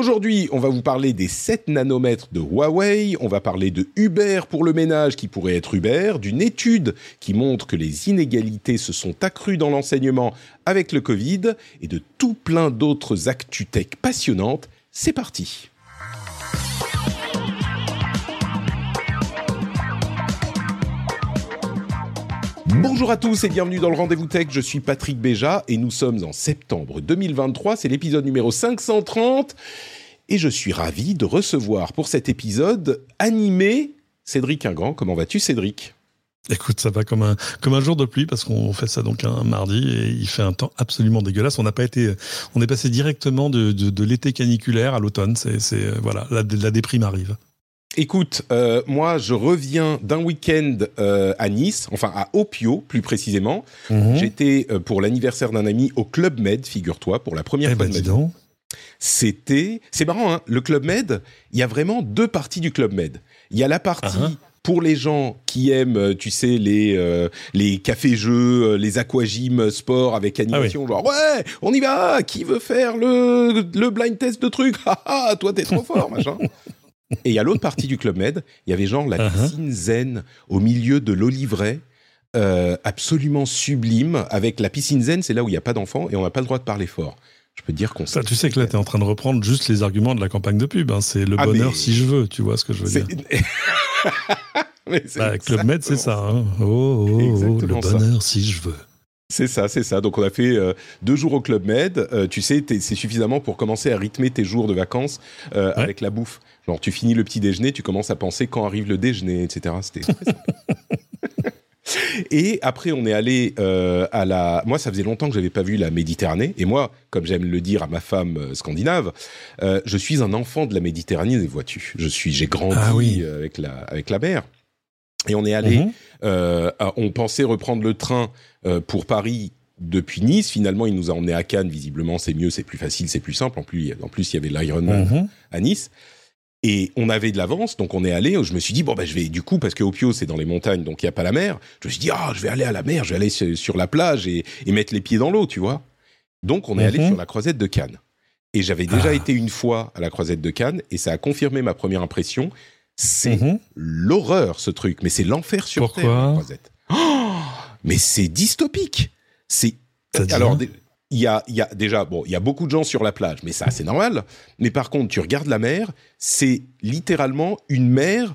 Aujourd'hui, on va vous parler des 7 nanomètres de Huawei, on va parler de Uber pour le ménage qui pourrait être Uber, d'une étude qui montre que les inégalités se sont accrues dans l'enseignement avec le Covid et de tout plein d'autres actus-tech passionnantes. C'est parti Bonjour à tous et bienvenue dans le Rendez-vous Tech, je suis Patrick Béja et nous sommes en septembre 2023, c'est l'épisode numéro 530 et je suis ravi de recevoir pour cet épisode animé Cédric Ingrand. Comment vas-tu Cédric? Écoute, ça va comme un, comme un jour de pluie parce qu'on fait ça donc un mardi et il fait un temps absolument dégueulasse. On n'a pas été, on est passé directement de, de, l'été caniculaire à l'automne. C'est, voilà, la, la déprime arrive. Écoute, euh, moi, je reviens d'un week-end euh, à Nice, enfin à Opio plus précisément. Mhm. J'étais euh, pour l'anniversaire d'un ami au Club Med, figure-toi, pour la première eh fois ben, ma vie. C'était, c'est marrant, hein, le Club Med. Il y a vraiment deux parties du Club Med. Il y a la partie Uh-huh. pour les gens qui aiment, tu sais, les les cafés-jeux, les aquagym sport avec Ah animation, genre ouais, on y va. Qui veut faire le le blind test de Ah ah, toi t'es trop fort, machin. Et il y a l'autre partie du Club Med, il y avait genre la Uh-huh. piscine zen au milieu de l'Olivret, euh, absolument sublime. Avec la piscine zen, c'est là où il n'y a pas d'enfants et on n'a pas le droit de parler fort. Je peux te dire qu'on Ça, tu sais que là, tu es en train de reprendre juste les arguments de la campagne de pub. hein. C'est le Ah, bonheur mais- si je veux, tu vois ce que je veux dire. Mais Bah, Club Med, c'est ça. hein. Oh, oh, oh, Exactement le ça. bonheur si je veux. C'est ça, c'est ça. Donc on a fait euh, deux jours au Club Med. Euh, tu sais, c'est suffisamment pour commencer à rythmer tes jours de vacances euh, Ouais. avec la bouffe. Genre tu finis le petit déjeuner, tu commences à penser quand arrive le déjeuner, etc. C'était très sympa. Et après, on est allé euh, à la. Moi, ça faisait longtemps que j'avais pas vu la Méditerranée. Et moi, comme j'aime le dire à ma femme euh, scandinave, euh, je suis un enfant de la Méditerranée, vois-tu. Je suis, j'ai grandi Ah oui. avec la avec la mer. Et on est allé. Mhm. Euh, on pensait reprendre le train euh, pour Paris depuis Nice. Finalement, il nous a emmenés à Cannes. Visiblement, c'est mieux, c'est plus facile, c'est plus simple. En plus, en plus, il y avait l'Ironman Mhm. à Nice. Et on avait de l'avance, donc on est allé. Je me suis dit bon bah je vais du coup parce que Opio c'est dans les montagnes, donc il y a pas la mer. Je me suis dit ah je vais aller à la mer, je vais aller sur, sur la plage et, et mettre les pieds dans l'eau, tu vois. Donc on est allé Mhm. sur la croisette de Cannes. Et j'avais déjà Ah. été une fois à la croisette de Cannes et ça a confirmé ma première impression. C'est Mhm. l'horreur ce truc, mais c'est l'enfer sur Pourquoi terre. croisette. Oh mais c'est dystopique. C'est alors il y a, y a déjà bon, il y a beaucoup de gens sur la plage, mais ça c'est normal. Mais par contre, tu regardes la mer, c'est littéralement une mer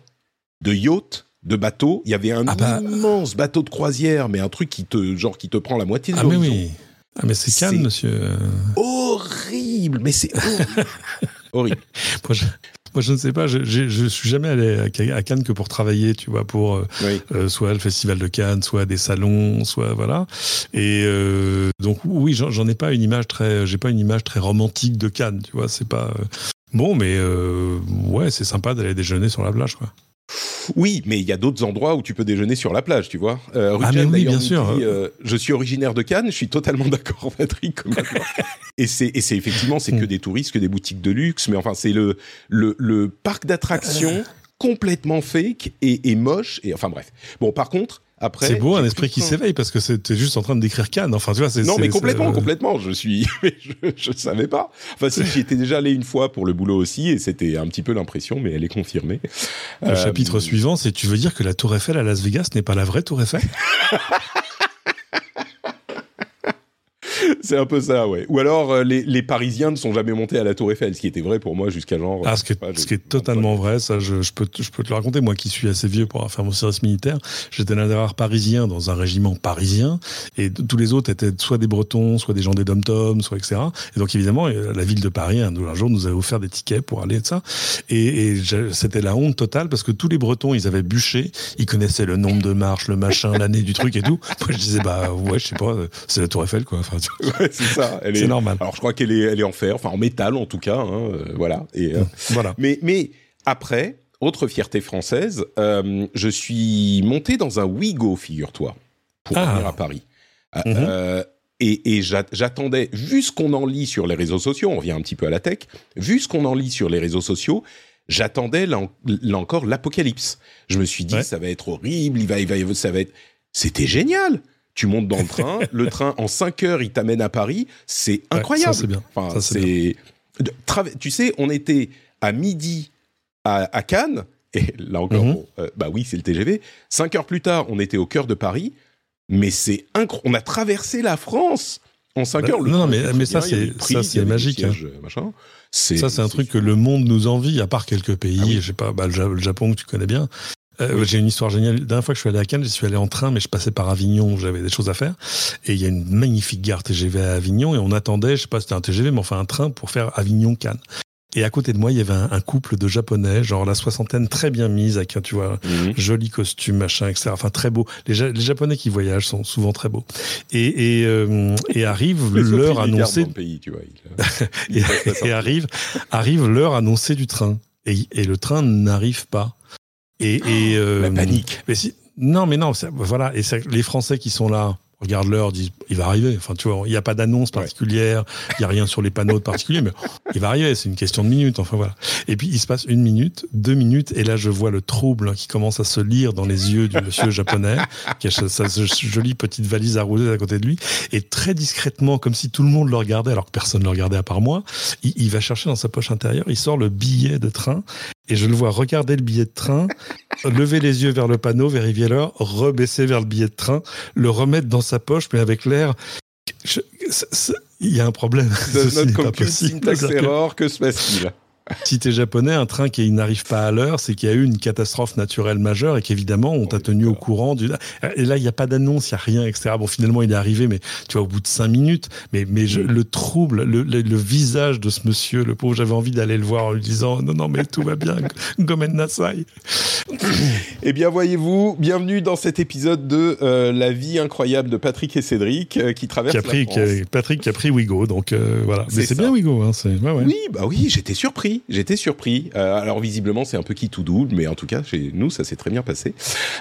de yachts, de bateaux. Il y avait un Ah bah. immense bateau de croisière, mais un truc qui te genre qui te prend la moitié de Ah, mais oui. Ah, mais c'est calme, monsieur. Horrible, mais c'est horrible. horrible. Moi moi, je ne sais pas. Je, je, je suis jamais allé à Ca- à Cannes que pour travailler, tu vois, pour euh, Oui. euh, soit le festival de Cannes, soit des salons, soit voilà. Et euh, donc oui, j'en ai pas une image très, j'ai pas une image très romantique de Cannes, tu vois. C'est pas bon, mais euh, ouais, c'est sympa d'aller déjeuner sur la plage, quoi. Oui, mais il y a d'autres endroits où tu peux déjeuner sur la plage, tu vois. Euh, Ah, mais oui, bien sûr. dit, euh, je suis originaire de Cannes, je suis totalement d'accord, Patrick. Comme et c'est effectivement, c'est que Hmm. des touristes, que des boutiques de luxe, mais enfin, c'est le, le, le parc d'attractions complètement fake et, et moche. Et enfin, bref. Bon, par contre, après. C'est beau un esprit qui s'éveille parce que c'était juste en train de décrire Cannes. Enfin, tu vois, c'est Non, mais complètement, euh, complètement. Je suis, je, je savais pas. Enfin, si, j'y étais déjà allé une fois pour le boulot aussi, et c'était un petit peu l'impression, mais elle est confirmée. Le Euh, chapitre suivant, c'est tu veux dire que la Tour Eiffel à Las Vegas n'est pas la vraie Tour Eiffel? C'est un peu ça, ouais. Ou alors, euh, les, les Parisiens ne sont jamais montés à la Tour Eiffel, ce qui était vrai pour moi jusqu'à genre. Ah, ce qui pas, est, ce qui est totalement vrai, ça, je, je peux, te- je peux te le raconter. Moi qui suis assez vieux pour avoir fait mon service militaire, j'étais l'un des rares parisiens dans un régiment parisien, et tous les autres étaient soit des Bretons, soit des gens des dom soit etc. Et donc évidemment, euh, la ville de Paris, un, un jour, nous avait offert des tickets pour aller de ça. Et, et c'était la honte totale parce que tous les Bretons, ils avaient bûché, ils connaissaient le nombre de marches, le machin, l'année du truc et tout. Moi, je disais, bah ouais, je sais pas, euh, c'est la Tour Eiffel, quoi. Enfin, tu vois. c'est ça. C'est normal. Alors je crois qu'elle est, elle est en fer, enfin en métal en tout cas. Hein, euh, voilà. Et voilà. Mais mais après, autre fierté française, je suis monté dans un Wigo, figure-toi, pour Ah. venir à Paris. Euh, Mhm. euh, et et j'a- j'attendais, vu ce qu'on en lit sur les réseaux sociaux, on revient un petit peu à la tech, vu ce qu'on en lit sur les réseaux sociaux, j'attendais là, en- là encore l'apocalypse. Je me suis dit, Ouais. ça va être horrible, il va, il va, ça va être. C'était génial. Tu montes dans le train, le train en 5 heures, il t'amène à Paris, c'est Ouais, incroyable. ça, c'est bien. Enfin, Ça, trava- Tu sais, on était à midi à, à Cannes, et là encore, Mhm. bon, euh, bah oui, c'est le TGV. Cinq heures plus tard, on était au cœur de Paris, mais c'est incroyable. On a traversé la France en 5 Bah, heures. Le non, non, mais- mais ça, bien, c'est- ça, magique, hein. siège, machin. C'est- Ça, c'est un truc que le monde nous envie, à part quelques pays, Ah oui. je sais pas, bah, le Japon que tu connais bien. Euh. J'ai une histoire géniale. La dernière fois que je suis allé à Cannes, je suis allé en train, mais je passais par Avignon, j'avais des choses à faire. Et il y a une magnifique gare TGV à Avignon, et on attendait, je sais pas si c'était un TGV, mais enfin un train pour faire Avignon-Cannes. Et à côté de moi, il y avait un, un couple de Japonais, genre la soixantaine, très bien mise, avec un, tu vois, Mhm. joli costume, machin, etc. Enfin, très beau. Les, Ja- les Japonais qui voyagent sont souvent très beaux. Et, et, euh, et arrive l'heure annoncée pays, tu vois. il- et, arrive, arrive l'heure annoncée du train. Et, et le train n'arrive pas. Et, et, euh, La panique. mais si, non, mais non, c'est- voilà. Et c'est- les Français qui sont là regardent l'heure, disent il va arriver. Enfin, tu vois, il n'y a pas d'annonce Ouais. particulière, il n'y a rien sur les panneaux de particulier, mais il va arriver. C'est une question de minutes. Enfin voilà. Et puis il se passe une minute, deux minutes, et là je vois le trouble qui commence à se lire dans les yeux du monsieur japonais, qui a sa, sa jolie petite valise arrosée à côté de lui, et très discrètement, comme si tout le monde le regardait, alors que personne ne le regardait à part moi, il, il va chercher dans sa poche intérieure, il sort le billet de train, et je le vois regarder le billet de train, lever les yeux vers le panneau, vérifier l'heure, rebaisser vers le billet de train, le remettre dans sa poche, mais avec l'air. Il y a un problème. Does not compute syntax error, que se passe-t-il? si t'es japonais, un train qui n'arrive pas à l'heure, c'est qu'il y a eu une catastrophe naturelle majeure et qu'évidemment, on t'a tenu au courant. Du... Et là, il n'y a pas d'annonce, il n'y a rien, etc. Bon, finalement, il est arrivé, mais tu vois, au bout de cinq minutes. Mais, mais je- le trouble, le, le- le visage de ce monsieur, le pauvre, j'avais envie d'aller le voir en lui disant Non, non, mais tout va bien, Gomen Nasai. Eh bien, voyez-vous, bienvenue dans cet épisode de euh, La vie incroyable de Patrick et Cédric euh, qui traverse Qui a pris, la qui France. a- Patrick qui a pris Wigo, donc euh, voilà. C'est Mais c'est bien Wigo, hein, c'est. Ouais, ouais. Oui, bah oui, j'étais surpris, j'étais surpris. Euh, alors visiblement, c'est un peu qui tout double, mais en tout cas, chez nous, ça s'est très bien passé.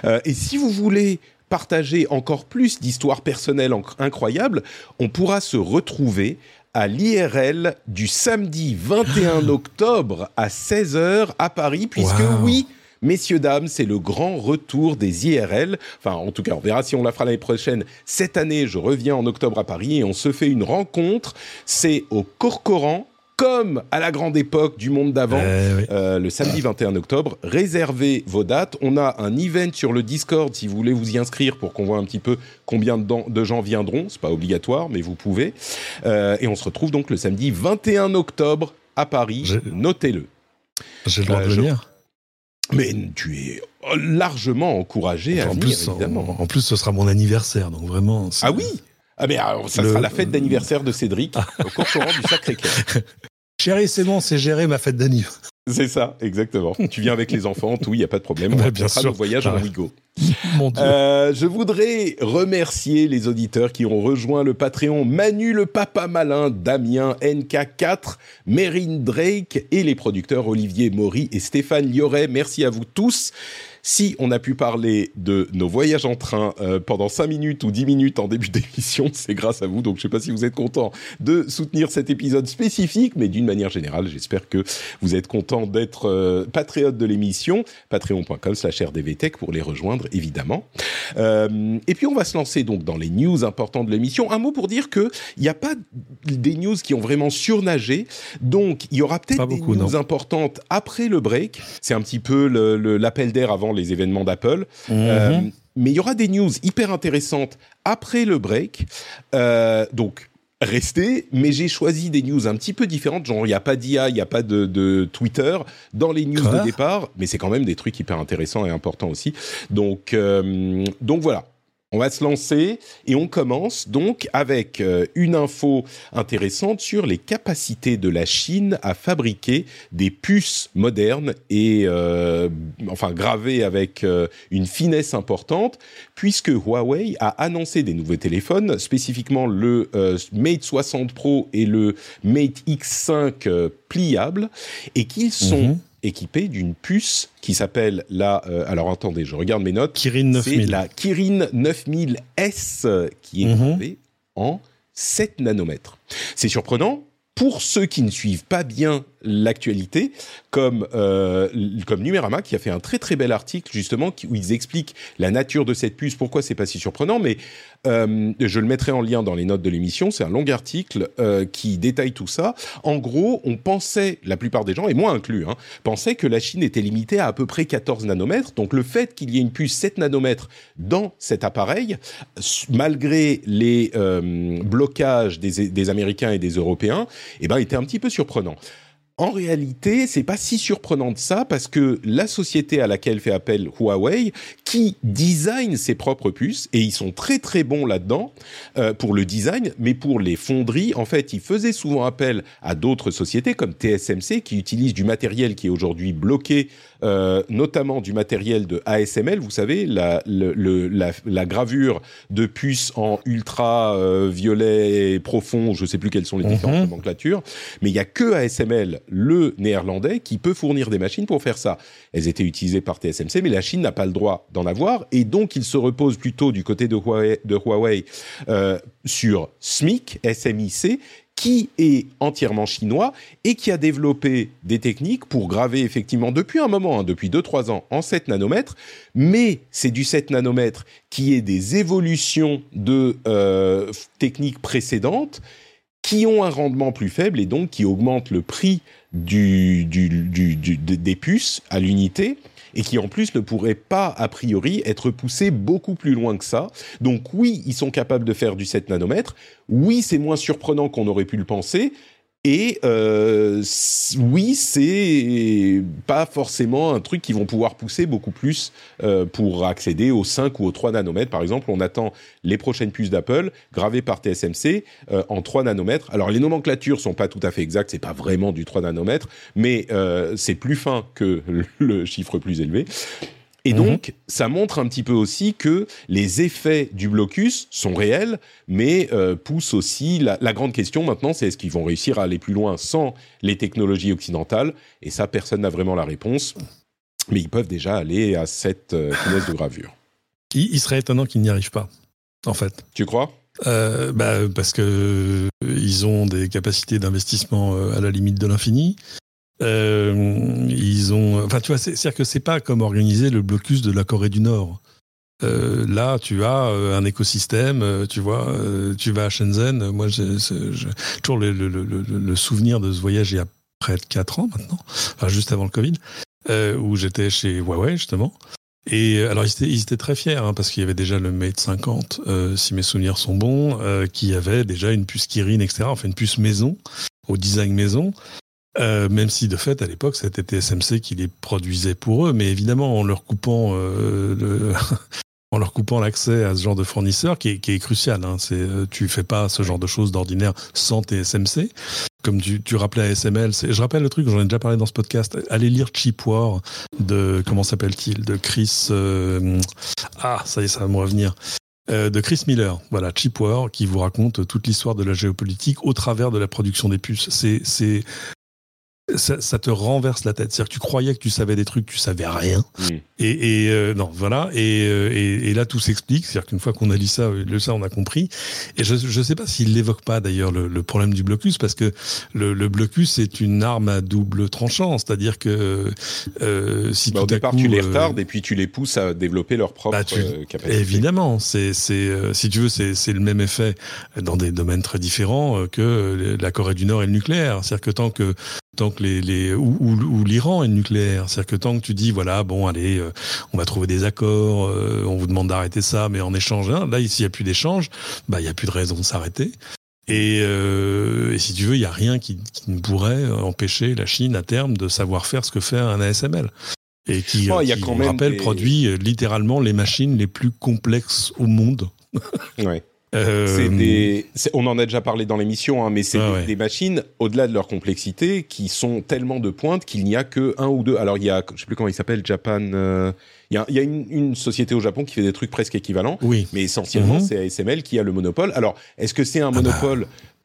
Euh, et si vous voulez partager encore plus d'histoires personnelles incroyables, on pourra se retrouver à l'IRL du samedi 21 octobre à 16h à Paris, puisque Wow. oui, Messieurs, dames, c'est le grand retour des IRL. Enfin, en tout cas, on verra si on la fera l'année prochaine. Cette année, je reviens en octobre à Paris et on se fait une rencontre. C'est au Corcoran, comme à la grande époque du monde d'avant. Eh oui. Euh, le samedi 21 octobre. Réservez vos dates. On a un event sur le Discord si vous voulez vous y inscrire pour qu'on voit un petit peu combien de, gens viendront. C'est pas obligatoire, mais vous pouvez. Euh, et on se retrouve donc le samedi 21 octobre à Paris. Notez-le. J'ai le droit Euh, de je- venir. Mais tu es largement encouragé à en, venir, plus, en, évidemment. en plus, ce sera mon anniversaire, donc vraiment. Ah oui? Ah mais alors, ça Le- sera la fête d'anniversaire de Cédric au Corcoran du Sacré-Cœur. Chérie, c'est bon, c'est géré ma fête d'anniversaire. C'est ça, exactement. tu viens avec les enfants, tout, il n'y a pas de problème. On Bah, bien sûr. nos voyages en. Wigo. Mon Dieu. Euh, je voudrais remercier les auditeurs qui ont rejoint le Patreon Manu le Papa Malin, Damien NK4, Mérine Drake et les producteurs Olivier Maury et Stéphane Lioret. Merci à vous tous. Si on a pu parler de nos voyages en train euh, pendant 5 minutes ou 10 minutes en début d'émission, c'est grâce à vous. Donc je ne sais pas si vous êtes content de soutenir cet épisode spécifique, mais d'une manière générale, j'espère que vous êtes content d'être euh, patriote de l'émission. Patreon.com slash rdvtech pour les rejoindre, évidemment. Euh, et puis on va se lancer donc dans les news importantes de l'émission. Un mot pour dire que il n'y a pas des news qui ont vraiment surnagé, donc il y aura peut-être des news non. importantes après le break. C'est un petit peu l'appel d'air avant les événements d'Apple. Mhm. Euh, mais il y aura des news hyper intéressantes après le break. Euh, donc, restez. Mais j'ai choisi des news un petit peu différentes. Genre, il n'y a pas d'IA, il n'y a pas de, de Twitter dans les news de départ. Mais c'est quand même des trucs hyper intéressants et importants aussi. Donc, euh, donc voilà. On va se lancer et on commence donc avec euh, une info intéressante sur les capacités de la Chine à fabriquer des puces modernes et euh, enfin gravées avec euh, une finesse importante puisque Huawei a annoncé des nouveaux téléphones, spécifiquement le Mate 60 Pro et le Mate X5 pliable et qu'ils sont mhm équipé d'une puce qui s'appelle la. Euh, alors attendez, je regarde mes notes. Kirin 9000. C'est la Kirin 9000S qui est mhm. en 7 nanomètres. C'est surprenant pour ceux qui ne suivent pas bien l'actualité, comme euh, comme Numérama qui a fait un très très bel article justement où ils expliquent la nature de cette puce, pourquoi c'est pas si surprenant, mais euh, je le mettrai en lien dans les notes de l'émission. C'est un long article euh, qui détaille tout ça. En gros, on pensait, la plupart des gens, et moi inclus, hein, pensaient que la Chine était limitée à à peu près 14 nanomètres. Donc le fait qu'il y ait une puce 7 nanomètres dans cet appareil, malgré les euh, blocages des, des, Américains et des Européens, eh ben, était un petit peu surprenant. En réalité, c'est pas si surprenant de ça parce que la société à laquelle fait appel Huawei, qui design ses propres puces et ils sont très très bons là-dedans euh, pour le design, mais pour les fonderies, en fait, ils faisaient souvent appel à d'autres sociétés comme TSMC qui utilisent du matériel qui est aujourd'hui bloqué euh, notamment du matériel de ASML, vous savez, la, la, gravure de puces en ultra euh, violet profond, je ne sais plus quelles sont les différentes mhm. nomenclatures, mais il n'y a que ASML, le néerlandais, qui peut fournir des machines pour faire ça. Elles étaient utilisées par TSMC, mais la Chine n'a pas le droit d'en avoir, et donc il se repose plutôt du côté de Huawei, de Huawei euh, sur SMIC, SMIC, qui est entièrement chinois et qui a développé des techniques pour graver effectivement depuis un moment, hein, depuis 2-3 ans, en 7 nanomètres, mais c'est du 7 nanomètres qui est des évolutions de euh, techniques précédentes qui ont un rendement plus faible et donc qui augmentent le prix des puces à l'unité et qui en plus ne pourrait pas a priori être poussé beaucoup plus loin que ça. Donc oui, ils sont capables de faire du 7 nanomètres. Oui, c'est moins surprenant qu'on aurait pu le penser. Et euh, oui, c'est pas forcément un truc qu'ils vont pouvoir pousser beaucoup plus euh, pour accéder aux 5 ou aux 3 nanomètres. Par exemple, on attend les prochaines puces d'Apple gravées par TSMC euh, en 3 nanomètres. Alors les nomenclatures sont pas tout à fait exactes, c'est pas vraiment du 3 nanomètres, mais euh, c'est plus fin que le chiffre plus élevé. Et mhm. donc, ça montre un petit peu aussi que les effets du blocus sont réels, mais euh, poussent aussi la, la, grande question maintenant, c'est est-ce qu'ils vont réussir à aller plus loin sans les technologies occidentales? Et ça, personne n'a vraiment la réponse. Mais ils peuvent déjà aller à cette euh, finesse de gravure. Il, serait étonnant qu'ils n'y arrivent pas, en fait. Tu crois? Euh, bah, parce que ils ont des capacités d'investissement à la limite de l'infini. Euh, ils ont, enfin, tu vois, c'est-à-dire que c'est pas comme organiser le blocus de la Corée du Nord. Euh, là, tu as euh, un écosystème, euh, tu vois, euh, tu vas à Shenzhen. Moi, j'ai toujours le, le, le, le, souvenir de ce voyage il y a près de 4 ans maintenant, enfin, juste avant le Covid, où j'étais chez Huawei, justement. Et alors, ils étaient, ils étaient très fiers, hein, parce qu'il y avait déjà le Mate 50, si mes souvenirs sont bons, qui avait déjà une puce Kirin, etc., enfin une puce maison, au design maison. Euh, même si de fait à l'époque c'était TSMC qui les produisait pour eux, mais évidemment en leur coupant euh, le, en leur coupant l'accès à ce genre de fournisseur qui est, qui est crucial. Hein. C'est euh, tu fais pas ce genre de choses d'ordinaire sans TSMC. Comme tu, tu rappelais à SML, je rappelle le truc, j'en ai déjà parlé dans ce podcast. Allez lire Cheap War de comment s'appelle-t-il de Chris. Euh, ah ça y est, ça va me revenir. Euh, de Chris Miller, voilà, Cheap War, qui vous raconte toute l'histoire de la géopolitique au travers de la production des puces. C'est, c'est ça, ça, te renverse la tête. C'est-à-dire que tu croyais que tu savais des trucs, tu savais rien. Et, et euh, non, voilà. Et, euh, et, et là, tout s'explique. C'est-à-dire qu'une fois qu'on a lu ça, le ça, on a compris. Et je ne sais pas s'il l'évoque pas d'ailleurs le, le, problème du blocus, parce que le, le blocus est une arme à double tranchant. C'est-à-dire que euh, si bah, tout au départ tu les euh, retardes et puis tu les pousses à développer leur propre bah, capacité. Évidemment, c'est c'est si tu veux, c'est le même effet dans des domaines très différents que la Corée du Nord et le nucléaire. C'est-à-dire que tant que tant que les, les ou, ou, l'Iran est nucléaire, c'est-à-dire que tant que tu dis voilà bon allez euh, on va trouver des accords, euh, on vous demande d'arrêter ça, mais en échange hein, là ici il y a plus d'échange, bah il y a plus de raison de s'arrêter. Et, euh, et, si tu veux, il y a rien qui, qui, ne pourrait empêcher la Chine à terme de savoir faire ce que fait un ASML. Et qui, oh, y quand rappelle, produit littéralement les machines les plus complexes au monde. ouais. Euh, des, on en a déjà parlé dans l'émission, hein, mais c'est des, machines au-delà de leur complexité qui sont tellement de pointe qu'il n'y a que un ou deux. Alors il y a, je sais plus comment il s'appelle, Japan. Euh, il y a, y a une, société au Japon qui fait des trucs presque équivalents, oui. mais essentiellement mhm. c'est ASML qui a le monopole. Alors est-ce que c'est un ah bah.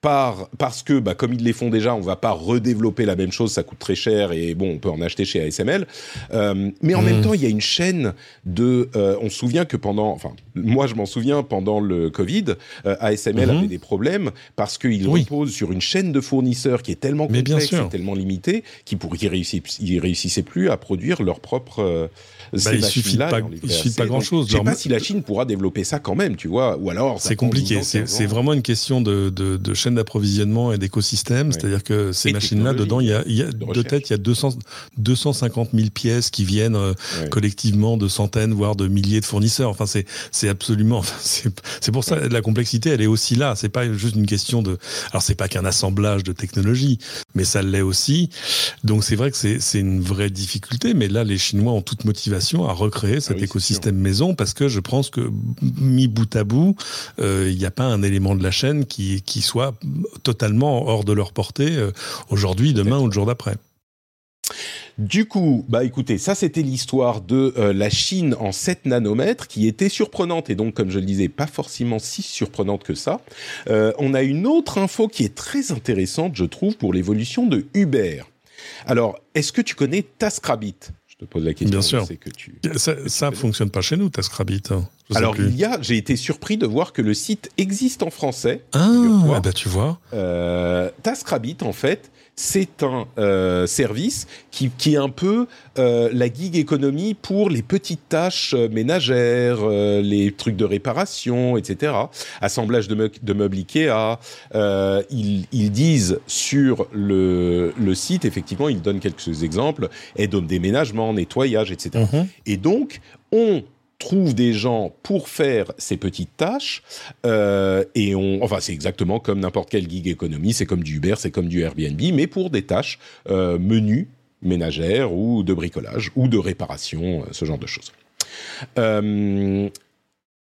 Par, parce que, bah, comme ils les font déjà, on va pas redévelopper la même chose, ça coûte très cher et bon, on peut en acheter chez ASML. Euh, mais en même hmm. temps, il y a une chaîne de. Euh, on se souvient que pendant, enfin, moi je m'en souviens pendant le Covid, euh, ASML hmm. avait des problèmes parce qu'ils reposent sur une chaîne de fournisseurs qui est tellement complexe, et tellement limitée, qu'ils ne réussissaient, réussissaient plus à produire leur propre euh, bah, il suffit pas, il suffit pas grand chose. Je sais pas si la Chine pourra développer ça quand même, tu vois, ou alors. C'est compliqué. C'est vraiment une question de, de, de chaîne d'approvisionnement et d'écosystème. C'est-à-dire que ces machines-là, dedans, il y a, il y a de, tête, il y a 200, 250 000 pièces qui viennent euh, collectivement de centaines, voire de milliers de fournisseurs. Enfin, c'est, c'est absolument, c'est pour ça, la complexité, elle est aussi là. C'est pas juste une question de, alors c'est pas qu'un assemblage de technologies, mais ça l'est aussi. Donc c'est vrai que c'est une vraie difficulté, mais là, les Chinois ont toute motivation à recréer cet ah écosystème maison parce que je pense que mis bout à bout, euh, il n'y a pas un élément de la chaîne qui, qui soit totalement hors de leur portée euh, aujourd'hui, demain ou le jour d'après. Du coup, bah écoutez, ça c'était l'histoire de euh, la Chine en 7 nanomètres qui était surprenante et donc comme je le disais pas forcément si surprenante que ça. on a une autre info qui est très intéressante je trouve pour l'évolution de Uber. Alors, est-ce que tu connais TaskRabbit te pose la question. Bien sûr. Que tu, ça ne fonctionne pas chez nous, TaskRabbit. Hein. Alors, il y a, j'ai été surpris de voir que le site existe en français. Ah, bah tu vois. Euh, TaskRabbit, en fait, c'est un euh, service qui, qui, est un peu euh, la gig économie pour les petites tâches ménagères, euh, les trucs de réparation, etc. Assemblage de, meubles Ikea. Ils, ils, disent sur le, le, site, effectivement, ils donnent quelques exemples, aide au déménagement, nettoyage, etc. Mm-hmm. Et donc, on trouve des gens pour faire ces petites tâches euh, et on enfin c'est exactement comme n'importe quelle gig économie c'est comme du Uber c'est comme du Airbnb mais pour des tâches euh, menues ménagères ou de bricolage ou de réparation euh, ce genre de choses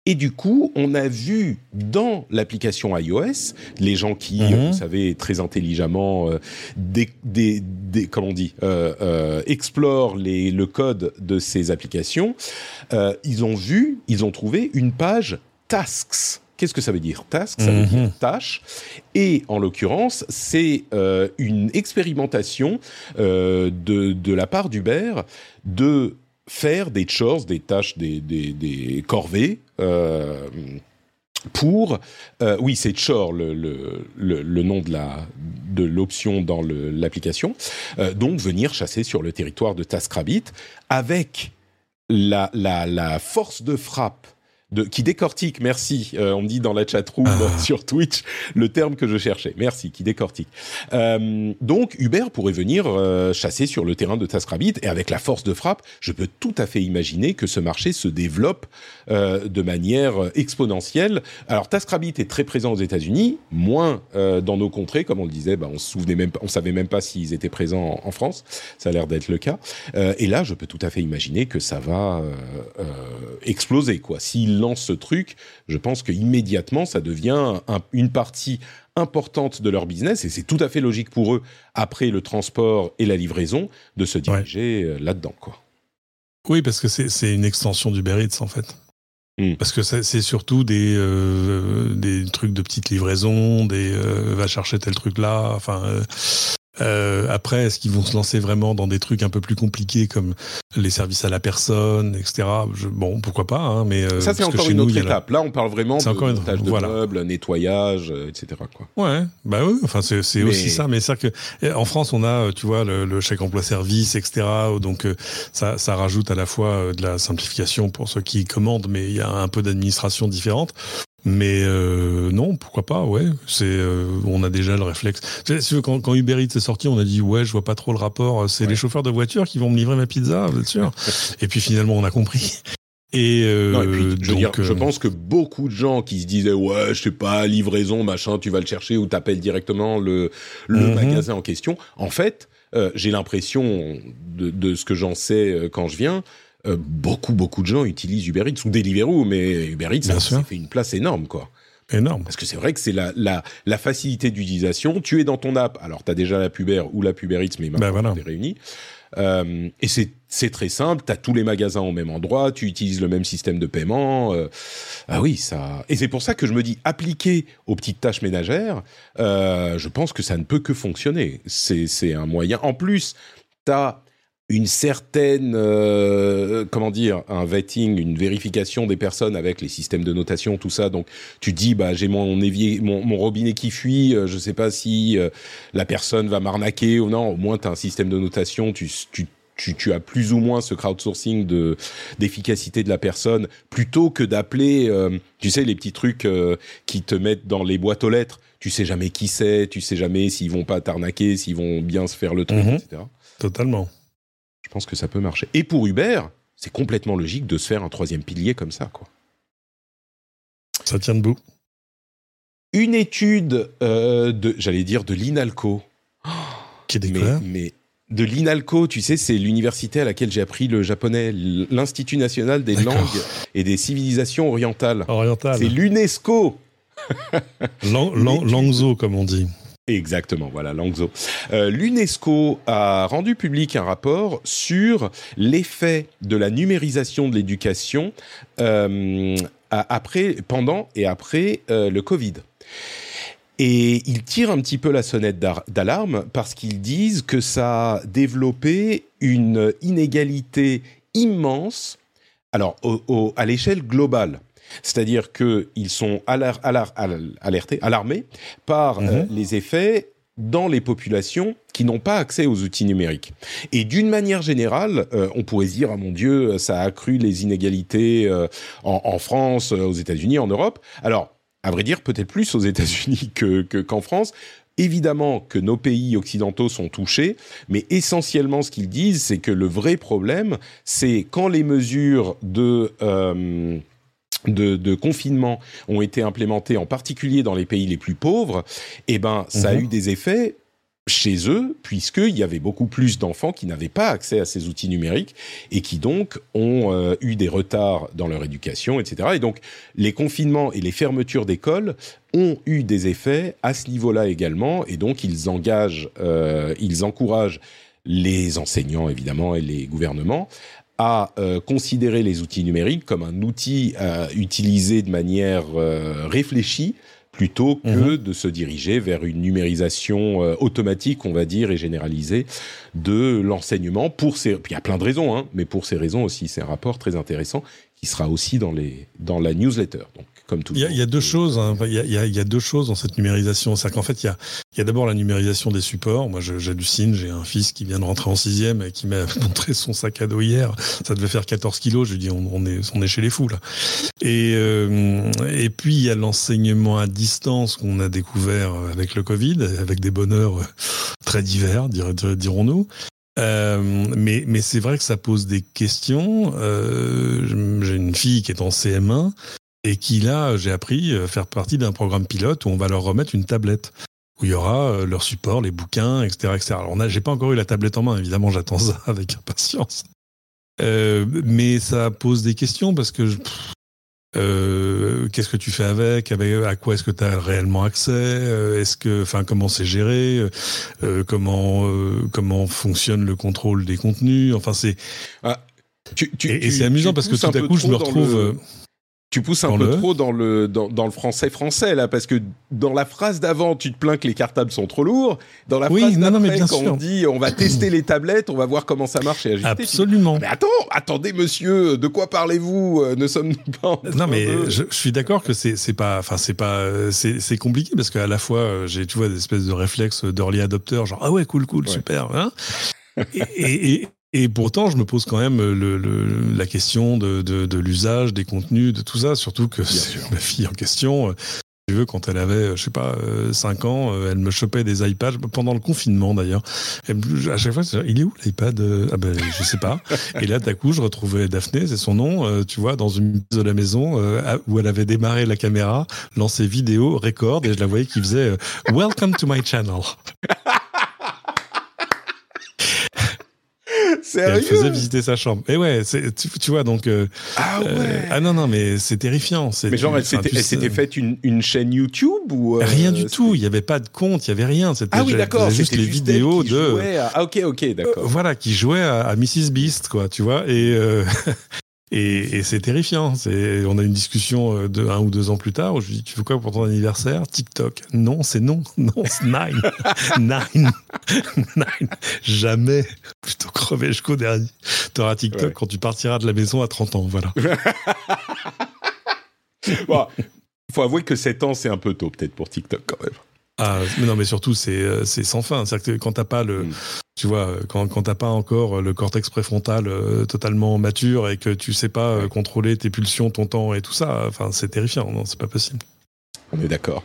et du coup, on a vu dans l'application iOS, les gens qui, mhm. vous savez, très intelligemment, euh, des, des, des, comment on dit, euh, euh, explorent les, le code de ces applications, euh, ils ont vu, ils ont trouvé une page Tasks. Qu'est-ce que ça veut dire Tasks, ça veut dire mhm. tâche. Et en l'occurrence, c'est euh, une expérimentation euh, de, de la part d'Uber de faire des chores, des tâches, des, des, corvées. Euh, pour, euh, oui, c'est chore le, le, nom de la de l'option dans l'application. Euh, donc venir chasser sur le territoire de TaskRabbit avec la, la force de frappe de, qui décortique, merci, euh, on me dit dans la chatroom ah. sur Twitch le terme que je cherchais, merci, qui décortique. Euh, donc Uber pourrait venir euh, chasser sur le terrain de TaskRabbit et avec la force de frappe, je peux tout à fait imaginer que ce marché se développe euh, de manière exponentielle. Alors TaskRabbit est très présent aux États-Unis, moins euh, dans nos contrées, comme on le disait, bah, on se souvenait même, on savait même pas s'ils étaient présents en, en, France, ça a l'air d'être le cas. et là, je peux tout à fait imaginer que ça va exploser, quoi. S'ils lance ce truc, je pense que immédiatement ça devient une partie importante de leur business et c'est tout à fait logique pour eux après le transport et la livraison de se diriger euh, là-dedans quoi. Oui, parce que c'est une extension du Eats en fait. Hmm. Parce que c'est surtout des euh, des trucs de petites livraisons, des euh, va chercher tel truc là, enfin euh, après, est-ce qu'ils vont se lancer vraiment dans des trucs un peu plus compliqués comme les services à la personne, etc. Je, bon, pourquoi pas, hein, mais euh, ça c'est encore une autre étape. Là, on parle vraiment de encore une... montage de meubles, nettoyage, euh, etc. Quoi. Ouais, bah oui. Enfin, c'est mais... aussi ça, mais c'est que eh, en France, on a, tu vois, le, le chèque emploi service, etc. Donc euh, ça, ça rajoute à la fois de la simplification pour ceux qui commandent, mais il y a un peu d'administration différente. Mais euh, non, pourquoi pas, ouais. C'est, euh, on a déjà le réflexe. Quand, quand Uber Eats est sorti, on a dit ouais, je vois pas trop le rapport. C'est les chauffeurs de voiture qui vont me livrer ma pizza, vous êtes sûr Et puis finalement, on a compris. Et, euh, je, donc, je pense que beaucoup de gens qui se disaient ouais, je sais pas, livraison, machin, tu vas le chercher ou t'appelles directement le le mhm. magasin en question. En fait, j'ai l'impression de, ce que j'en sais quand je viens, beaucoup beaucoup de gens utilisent Uber Eats ou Deliveroo, mais Uber Eats ça, fait une place énorme quoi. Énorme. Parce que c'est vrai que c'est la, la, la, facilité d'utilisation. Tu es dans ton app, alors tu as déjà la Puber ou la Puber Eats, mais maintenant ben voilà. réunis. Euh, et c'est très simple, tu as tous les magasins au même endroit, tu utilises le même système de paiement. Euh, ah oui, ça. Et c'est pour ça que je me dis, appliqué aux petites tâches ménagères, euh, je pense que ça ne peut que fonctionner. C'est un moyen. En plus, tu as une certaine, euh, comment dire, un vetting, une vérification des personnes avec les systèmes de notation, tout ça. Donc, tu dis, bah, j'ai mon évier, mon, mon, robinet qui fuit, euh, je sais pas si euh, la personne va m'arnaquer ou non. Au moins, tu as un système de notation, tu, tu, tu, tu, as plus ou moins ce crowdsourcing de d'efficacité de la personne, plutôt que d'appeler, tu sais, les petits trucs qui te mettent dans les boîtes aux lettres. Tu sais jamais qui c'est, tu sais jamais s'ils vont pas t'arnaquer, s'ils vont bien se faire le truc, mhm. etc. Totalement je pense que ça peut marcher. Et pour Uber, c'est complètement logique de se faire un troisième pilier comme ça, quoi. Ça tient debout. Une étude euh, de, j'allais dire, de l'INALCO. Qui est mais, mais de l'INALCO, tu sais, c'est l'université à laquelle j'ai appris le japonais, l'Institut national des langues et des civilisations orientales. Orientales. C'est l'UNESCO. Langzo, comme on dit. Exactement, voilà, Langzo. Euh, L'UNESCO a rendu public un rapport sur l'effet de la numérisation de l'éducation euh, après, pendant et après euh, le Covid. Et ils tirent un petit peu la sonnette d'alarme parce qu'ils disent que ça a développé une inégalité immense, alors au, à l'échelle globale. C'est-à-dire qu'ils sont alertés, alarmés par euh, mhm. les effets dans les populations qui n'ont pas accès aux outils numériques. Et d'une manière générale, euh, on pourrait se dire, ah mon Dieu, ça a accru les inégalités euh, en, France, aux États-Unis, en Europe. Alors, à vrai dire, peut-être plus aux États-Unis qu'en France. Évidemment que nos pays occidentaux sont touchés, mais essentiellement ce qu'ils disent, c'est que le vrai problème, c'est quand les mesures de de, confinement ont été implémentés, en particulier dans les pays les plus pauvres, eh ben, ça a mhm. eu des effets chez eux, puisqu'il y avait beaucoup plus d'enfants qui n'avaient pas accès à ces outils numériques et qui donc ont euh, eu des retards dans leur éducation, etc. Et donc, les confinements et les fermetures d'écoles ont eu des effets à ce niveau-là également, et donc ils engagent, euh, ils encouragent les enseignants évidemment et les gouvernements à euh, considérer les outils numériques comme un outil à utiliser de manière euh, réfléchie plutôt que mhm. de se diriger vers une numérisation euh, automatique, on va dire, et généralisée de l'enseignement. Pour ces, il y a plein de raisons, hein, mais pour ces raisons aussi, c'est un rapport très intéressant qui sera aussi dans les dans la newsletter. Donc il y, a, deux choses. Hein. Il, y a, deux choses dans cette numérisation. C'est qu'en fait, il y a, d'abord la numérisation des supports. Moi, j'hallucine. J'ai un fils qui vient de rentrer en sixième et qui m'a montré son sac à dos hier. Ça devait faire 14 kilos. Je lui dis, on, est, on est chez les fous là. Et, euh, et puis il y a l'enseignement à distance qu'on a découvert avec le Covid, avec des bonheurs très divers, dirons-nous. Euh, mais mais c'est vrai que ça pose des questions. Euh, J'ai une fille qui est en CM1 et qui là, j'ai appris euh, faire partie d'un programme pilote où on va leur remettre une tablette où il y aura euh, leur support, les bouquins, etc., etc. Alors, j'ai pas encore eu la tablette en main, évidemment, j'attends ça avec impatience. Euh, mais ça pose des questions parce que euh, qu'est-ce que tu fais avec, avec à quoi est-ce que tu as réellement accès? Est-ce que, enfin, comment c'est géré? Comment comment fonctionne le contrôle des contenus? Enfin, c'est ah, et, c'est amusant parce que tout à coup, je me retrouve tu pousses un peu trop dans le dans, dans, le français français là parce que dans la phrase d'avant tu te plains que les cartables sont trop lourds. Dans la phrase d'après quand on dit on va tester les tablettes on va voir comment ça marche et ajuster absolument. Mais attends attendez monsieur de quoi parlez-vous euh, ne sommes-nous pas non mais je, suis d'accord que c'est pas enfin c'est pas c'est compliqué parce qu'à la fois euh, j'ai tu vois des espèces de réflexes d'early adopter genre ah ouais cool cool super hein. Et, et, et pourtant, je me pose quand même le, la question de, de, de l'usage des contenus, de tout ça, surtout que ma fille en question, tu veux, quand elle avait, je sais pas, 5 euh, ans, euh, elle me chopait des iPads pendant le confinement d'ailleurs. À chaque fois, il est où l'iPad Ah ben, je sais pas. Et là, d'un coup, je retrouvais Daphné, c'est son nom, euh, tu vois, dans une pièce de la maison où elle avait démarré la caméra, lancé vidéo, record, et je la voyais qui faisait Welcome to my channel. elle faisait visiter sa chambre. Et ouais, tu, tu, vois, donc. Euh, ah ouais. Euh, ah non, non, mais c'est terrifiant. Mais genre, elle s'était faite une, une, chaîne YouTube ou. rien du tout. Il n'y avait pas de compte, il n'y avait rien. Ah oui, d'accord. Juste les vidéos de. Ah ok, ok, d'accord. voilà, qui jouait à, Mrs Beast, quoi, tu vois. Et. Et, c'est terrifiant. on a une discussion euh, de un ou deux ans plus tard où je lui dis Tu veux quoi pour ton anniversaire? TikTok. Non, c'est non. Non, c'est nine. nine. nine. Jamais. Plutôt crever jusqu'au dernier. Tu auras TikTok quand tu partiras de la maison à 30 ans. Voilà. bon, faut avouer que 7 ans, c'est un peu tôt, peut-être, pour TikTok quand même. Ah, mais non, mais surtout, c'est euh, sans fin. C'est-à-dire que quand t'as pas le, mm. tu vois, quand, quand t'as pas encore le cortex préfrontal euh, totalement mature et que tu sais pas euh, contrôler tes pulsions, ton temps et tout ça, enfin, c'est terrifiant. Non, c'est pas possible. On est d'accord.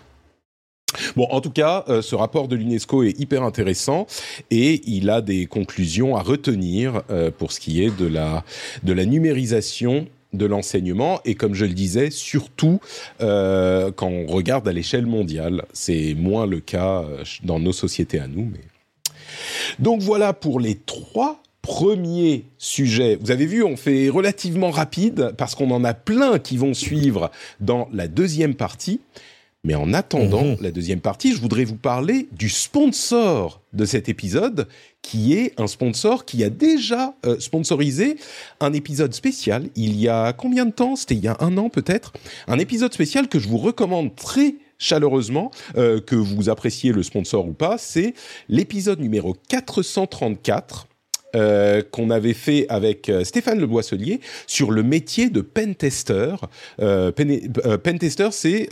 Bon, en tout cas, ce rapport de l'UNESCO est hyper intéressant et il a des conclusions à retenir pour ce qui est de la de la numérisation de l'enseignement et comme je le disais, surtout euh, quand on regarde à l'échelle mondiale. C'est moins le cas euh, dans nos sociétés à nous. Mais... Donc voilà pour les trois premiers sujets. Vous avez vu, on fait relativement rapide parce qu'on en a plein qui vont suivre dans la deuxième partie. Mais en attendant mhm. la deuxième partie, je voudrais vous parler du sponsor de cet épisode, qui est un sponsor qui a déjà euh, sponsorisé un épisode spécial il y a combien de temps? C'était il y a un an peut-être? Un épisode spécial que je vous recommande très chaleureusement, euh, que vous appréciez le sponsor ou pas, c'est l'épisode numéro 434 euh, qu'on avait fait avec euh, Stéphane Le Boisselier sur le métier de pentester. Euh, euh pentester, c'est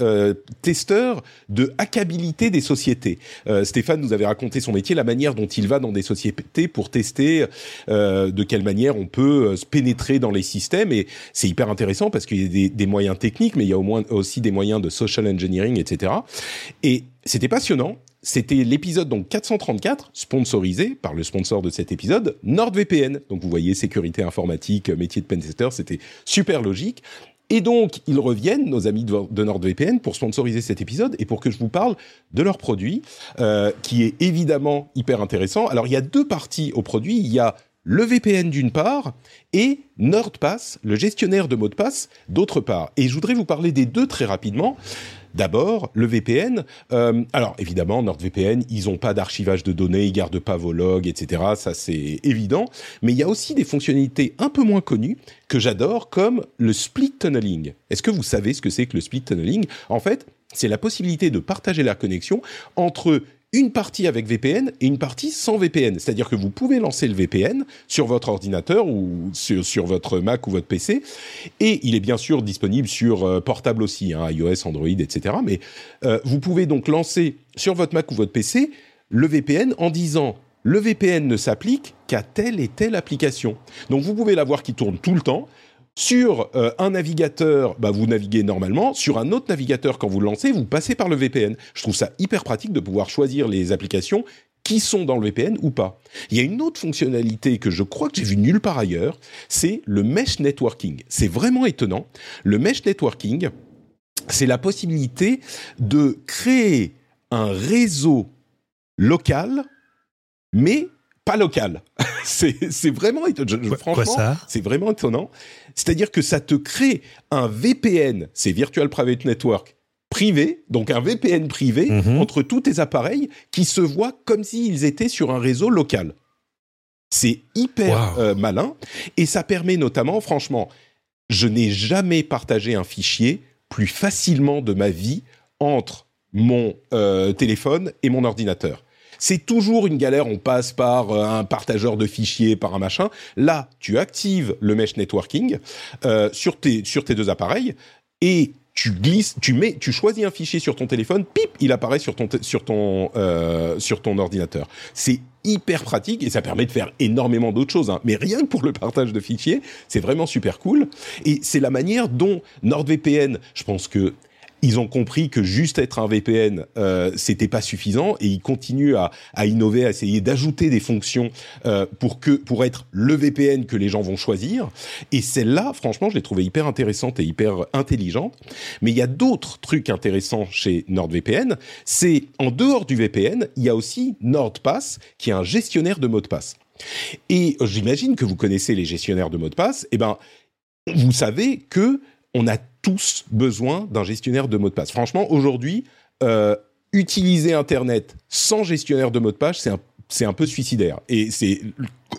testeur de hackabilité des sociétés. Stéphane nous avait raconté son métier, la manière dont il va dans des sociétés pour tester de quelle manière on peut se pénétrer dans les systèmes. Et c'est hyper intéressant parce qu'il y a des, des, moyens techniques, mais il y a au moins aussi des moyens de social engineering, etc. Et c'était passionnant. C'était l'épisode donc 434, sponsorisé par le sponsor de cet épisode, NordVPN. Donc vous voyez, sécurité informatique, métier de pentester, c'était super logique. Et donc, ils reviennent, nos amis de, NordVPN, pour sponsoriser cet épisode et pour que je vous parle de leur produit, euh, qui est évidemment hyper intéressant. Alors, il y a deux parties au produit. Il y a le VPN d'une part et NordPass, le gestionnaire de mots de passe, d'autre part. Et je voudrais vous parler des deux très rapidement. D'abord, le VPN. Euh, alors évidemment, NordVPN, ils n'ont pas d'archivage de données, ils gardent pas vos logs, etc. Ça c'est évident. Mais il y a aussi des fonctionnalités un peu moins connues que j'adore, comme le split tunneling. Est-ce que vous savez ce que c'est que le split tunneling? En fait, c'est la possibilité de partager la connexion entre une partie avec VPN et une partie sans VPN. C'est-à-dire que vous pouvez lancer le VPN sur votre ordinateur ou sur, votre Mac ou votre PC, et il est bien sûr disponible sur euh, portable aussi, hein, iOS, Android, etc. Mais euh, vous pouvez donc lancer sur votre Mac ou votre PC le VPN en disant le VPN ne s'applique qu'à telle et telle application. Donc vous pouvez l'avoir qui tourne tout le temps. Sur euh, un navigateur, bah, vous naviguez normalement. Sur un autre navigateur, quand vous le lancez, vous passez par le VPN. Je trouve ça hyper pratique de pouvoir choisir les applications qui sont dans le VPN ou pas. Il y a une autre fonctionnalité que je crois que j'ai vue nulle part ailleurs, c'est le mesh networking. C'est vraiment étonnant. Le mesh networking, c'est la possibilité de créer un réseau local, mais pas local. c'est vraiment étonnant. franchement, c'est vraiment étonnant. C'est-à-dire que ça te crée un VPN, c'est Virtual Private Network privé, donc un VPN privé mhm. entre tous tes appareils qui se voient comme s'ils étaient sur un réseau local. C'est hyper euh, malin et ça permet notamment, franchement, je n'ai jamais partagé un fichier plus facilement de ma vie entre mon euh, téléphone et mon ordinateur. C'est toujours une galère, on passe par euh, un partageur de fichiers, par un machin. Là, tu actives le mesh networking euh, sur, tes, sur tes deux appareils et tu glisses, tu mets, tu choisis un fichier sur ton téléphone, pip, il apparaît sur ton sur ton euh, sur ton ordinateur. C'est hyper pratique et ça permet de faire énormément d'autres choses. Hein. Mais rien que pour le partage de fichiers, c'est vraiment super cool. Et c'est la manière dont NordVPN, je pense que ils ont compris que juste être un VPN, euh, c'était pas suffisant et ils continuent à, à innover, à essayer d'ajouter des fonctions euh, pour que pour être le VPN que les gens vont choisir. Et celle-là, franchement, je l'ai trouvée hyper intéressante et hyper intelligente. Mais il y a d'autres trucs intéressants chez NordVPN. C'est en dehors du VPN, il y a aussi NordPass qui est un gestionnaire de mots de passe. Et j'imagine que vous connaissez les gestionnaires de mots de passe. Eh ben, vous savez que on a tous besoin d'un gestionnaire de mots de passe. Franchement, aujourd'hui, euh, utiliser Internet sans gestionnaire de mots de passe, c'est un c'est un peu suicidaire. Et c'est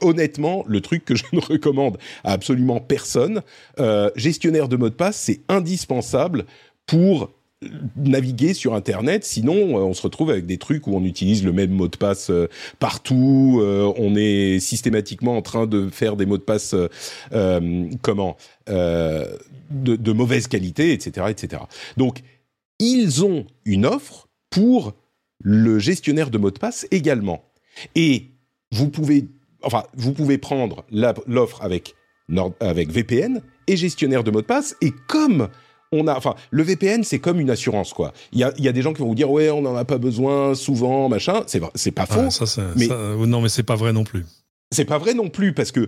honnêtement le truc que je ne recommande à absolument personne. Euh, gestionnaire de mots de passe, c'est indispensable pour naviguer sur Internet. Sinon, euh, on se retrouve avec des trucs où on utilise le même mot de passe euh, partout. Euh, on est systématiquement en train de faire des mots de passe comment de, de, mauvaise qualité, etc., etc. Donc, ils ont une offre pour le gestionnaire de mots de passe également. Et vous pouvez, enfin, vous pouvez prendre l'offre avec avec VPN et gestionnaire de mots de passe. Et comme on a, enfin, le VPN, c'est comme une assurance, quoi. Il y a, y a, des gens qui vont vous dire, ouais, on n'en a pas besoin souvent, machin. C'est, c'est pas faux. ça, mais non, mais c'est pas vrai non plus. C'est pas vrai non plus parce que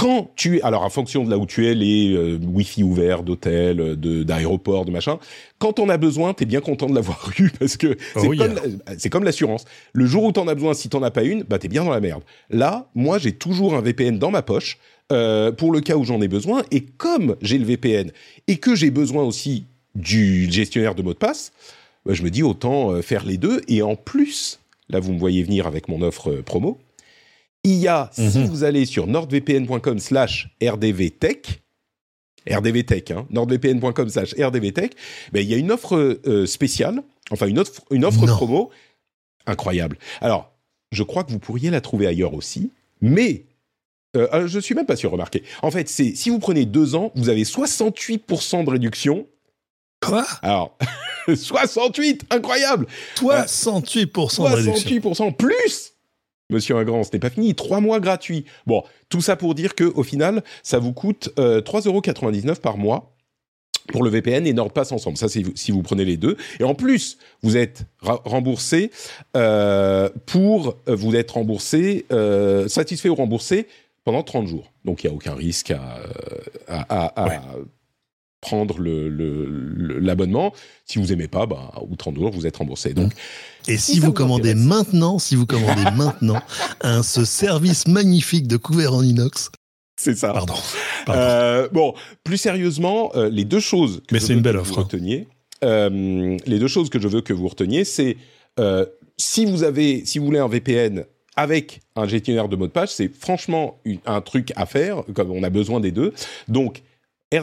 quand tu es, alors en fonction de là où tu es, les euh, Wi-Fi ouverts d'hôtels, euh, de, d'aéroports, de machin, quand on a besoin, t'es bien content de l'avoir eu parce que oh c'est, comme, c'est comme l'assurance. Le jour où t'en as besoin, si t'en as pas une, bah t'es bien dans la merde. Là, moi, j'ai toujours un VPN dans ma poche euh, pour le cas où j'en ai besoin. Et comme j'ai le VPN et que j'ai besoin aussi du gestionnaire de mots de passe, bah, je me dis autant euh, faire les deux. Et en plus, là, vous me voyez venir avec mon offre promo il y a, si mhm. vous allez sur nordvpn.com slash rdvtech, rdvtech, hein, nordvpn.com slash rdvtech, ben, il y a une offre euh, spéciale, enfin une offre, une offre promo incroyable. Alors, je crois que vous pourriez la trouver ailleurs aussi, mais euh, euh, je suis même pas sûr, remarquez. En fait, c'est si vous prenez deux ans, vous avez 68% de réduction. Quoi? Alors, 68, incroyable 68% de réduction. 68% plus Monsieur Ingrand, ce n'est pas fini. Trois mois gratuits. Bon, tout ça pour dire que au final, ça vous coûte euh, 3,99€ par mois pour le VPN et NordPass ensemble. Ça, c'est si vous prenez les deux. Et en plus, vous êtes remboursé euh, pour euh, vous êtes remboursé, euh, satisfait ou remboursé pendant 30 jours. Donc, il n'y a aucun risque à, prendre l'abonnement. Le, si vous aimez pas, bah, au 30 jours, vous êtes remboursé. Donc, et si vous commandez maintenant, si vous commandez maintenant un, ce service magnifique de couvert en inox, c'est ça. Pardon. Euh, bon, plus sérieusement, euh, les deux choses que Mais c'est une belle offre. vous reteniez, euh, les deux choses que je veux que vous reteniez, c'est si vous avez, si vous voulez un VPN avec un gestionnaire de mot de passe, c'est franchement un truc à faire, comme on a besoin des deux. Donc,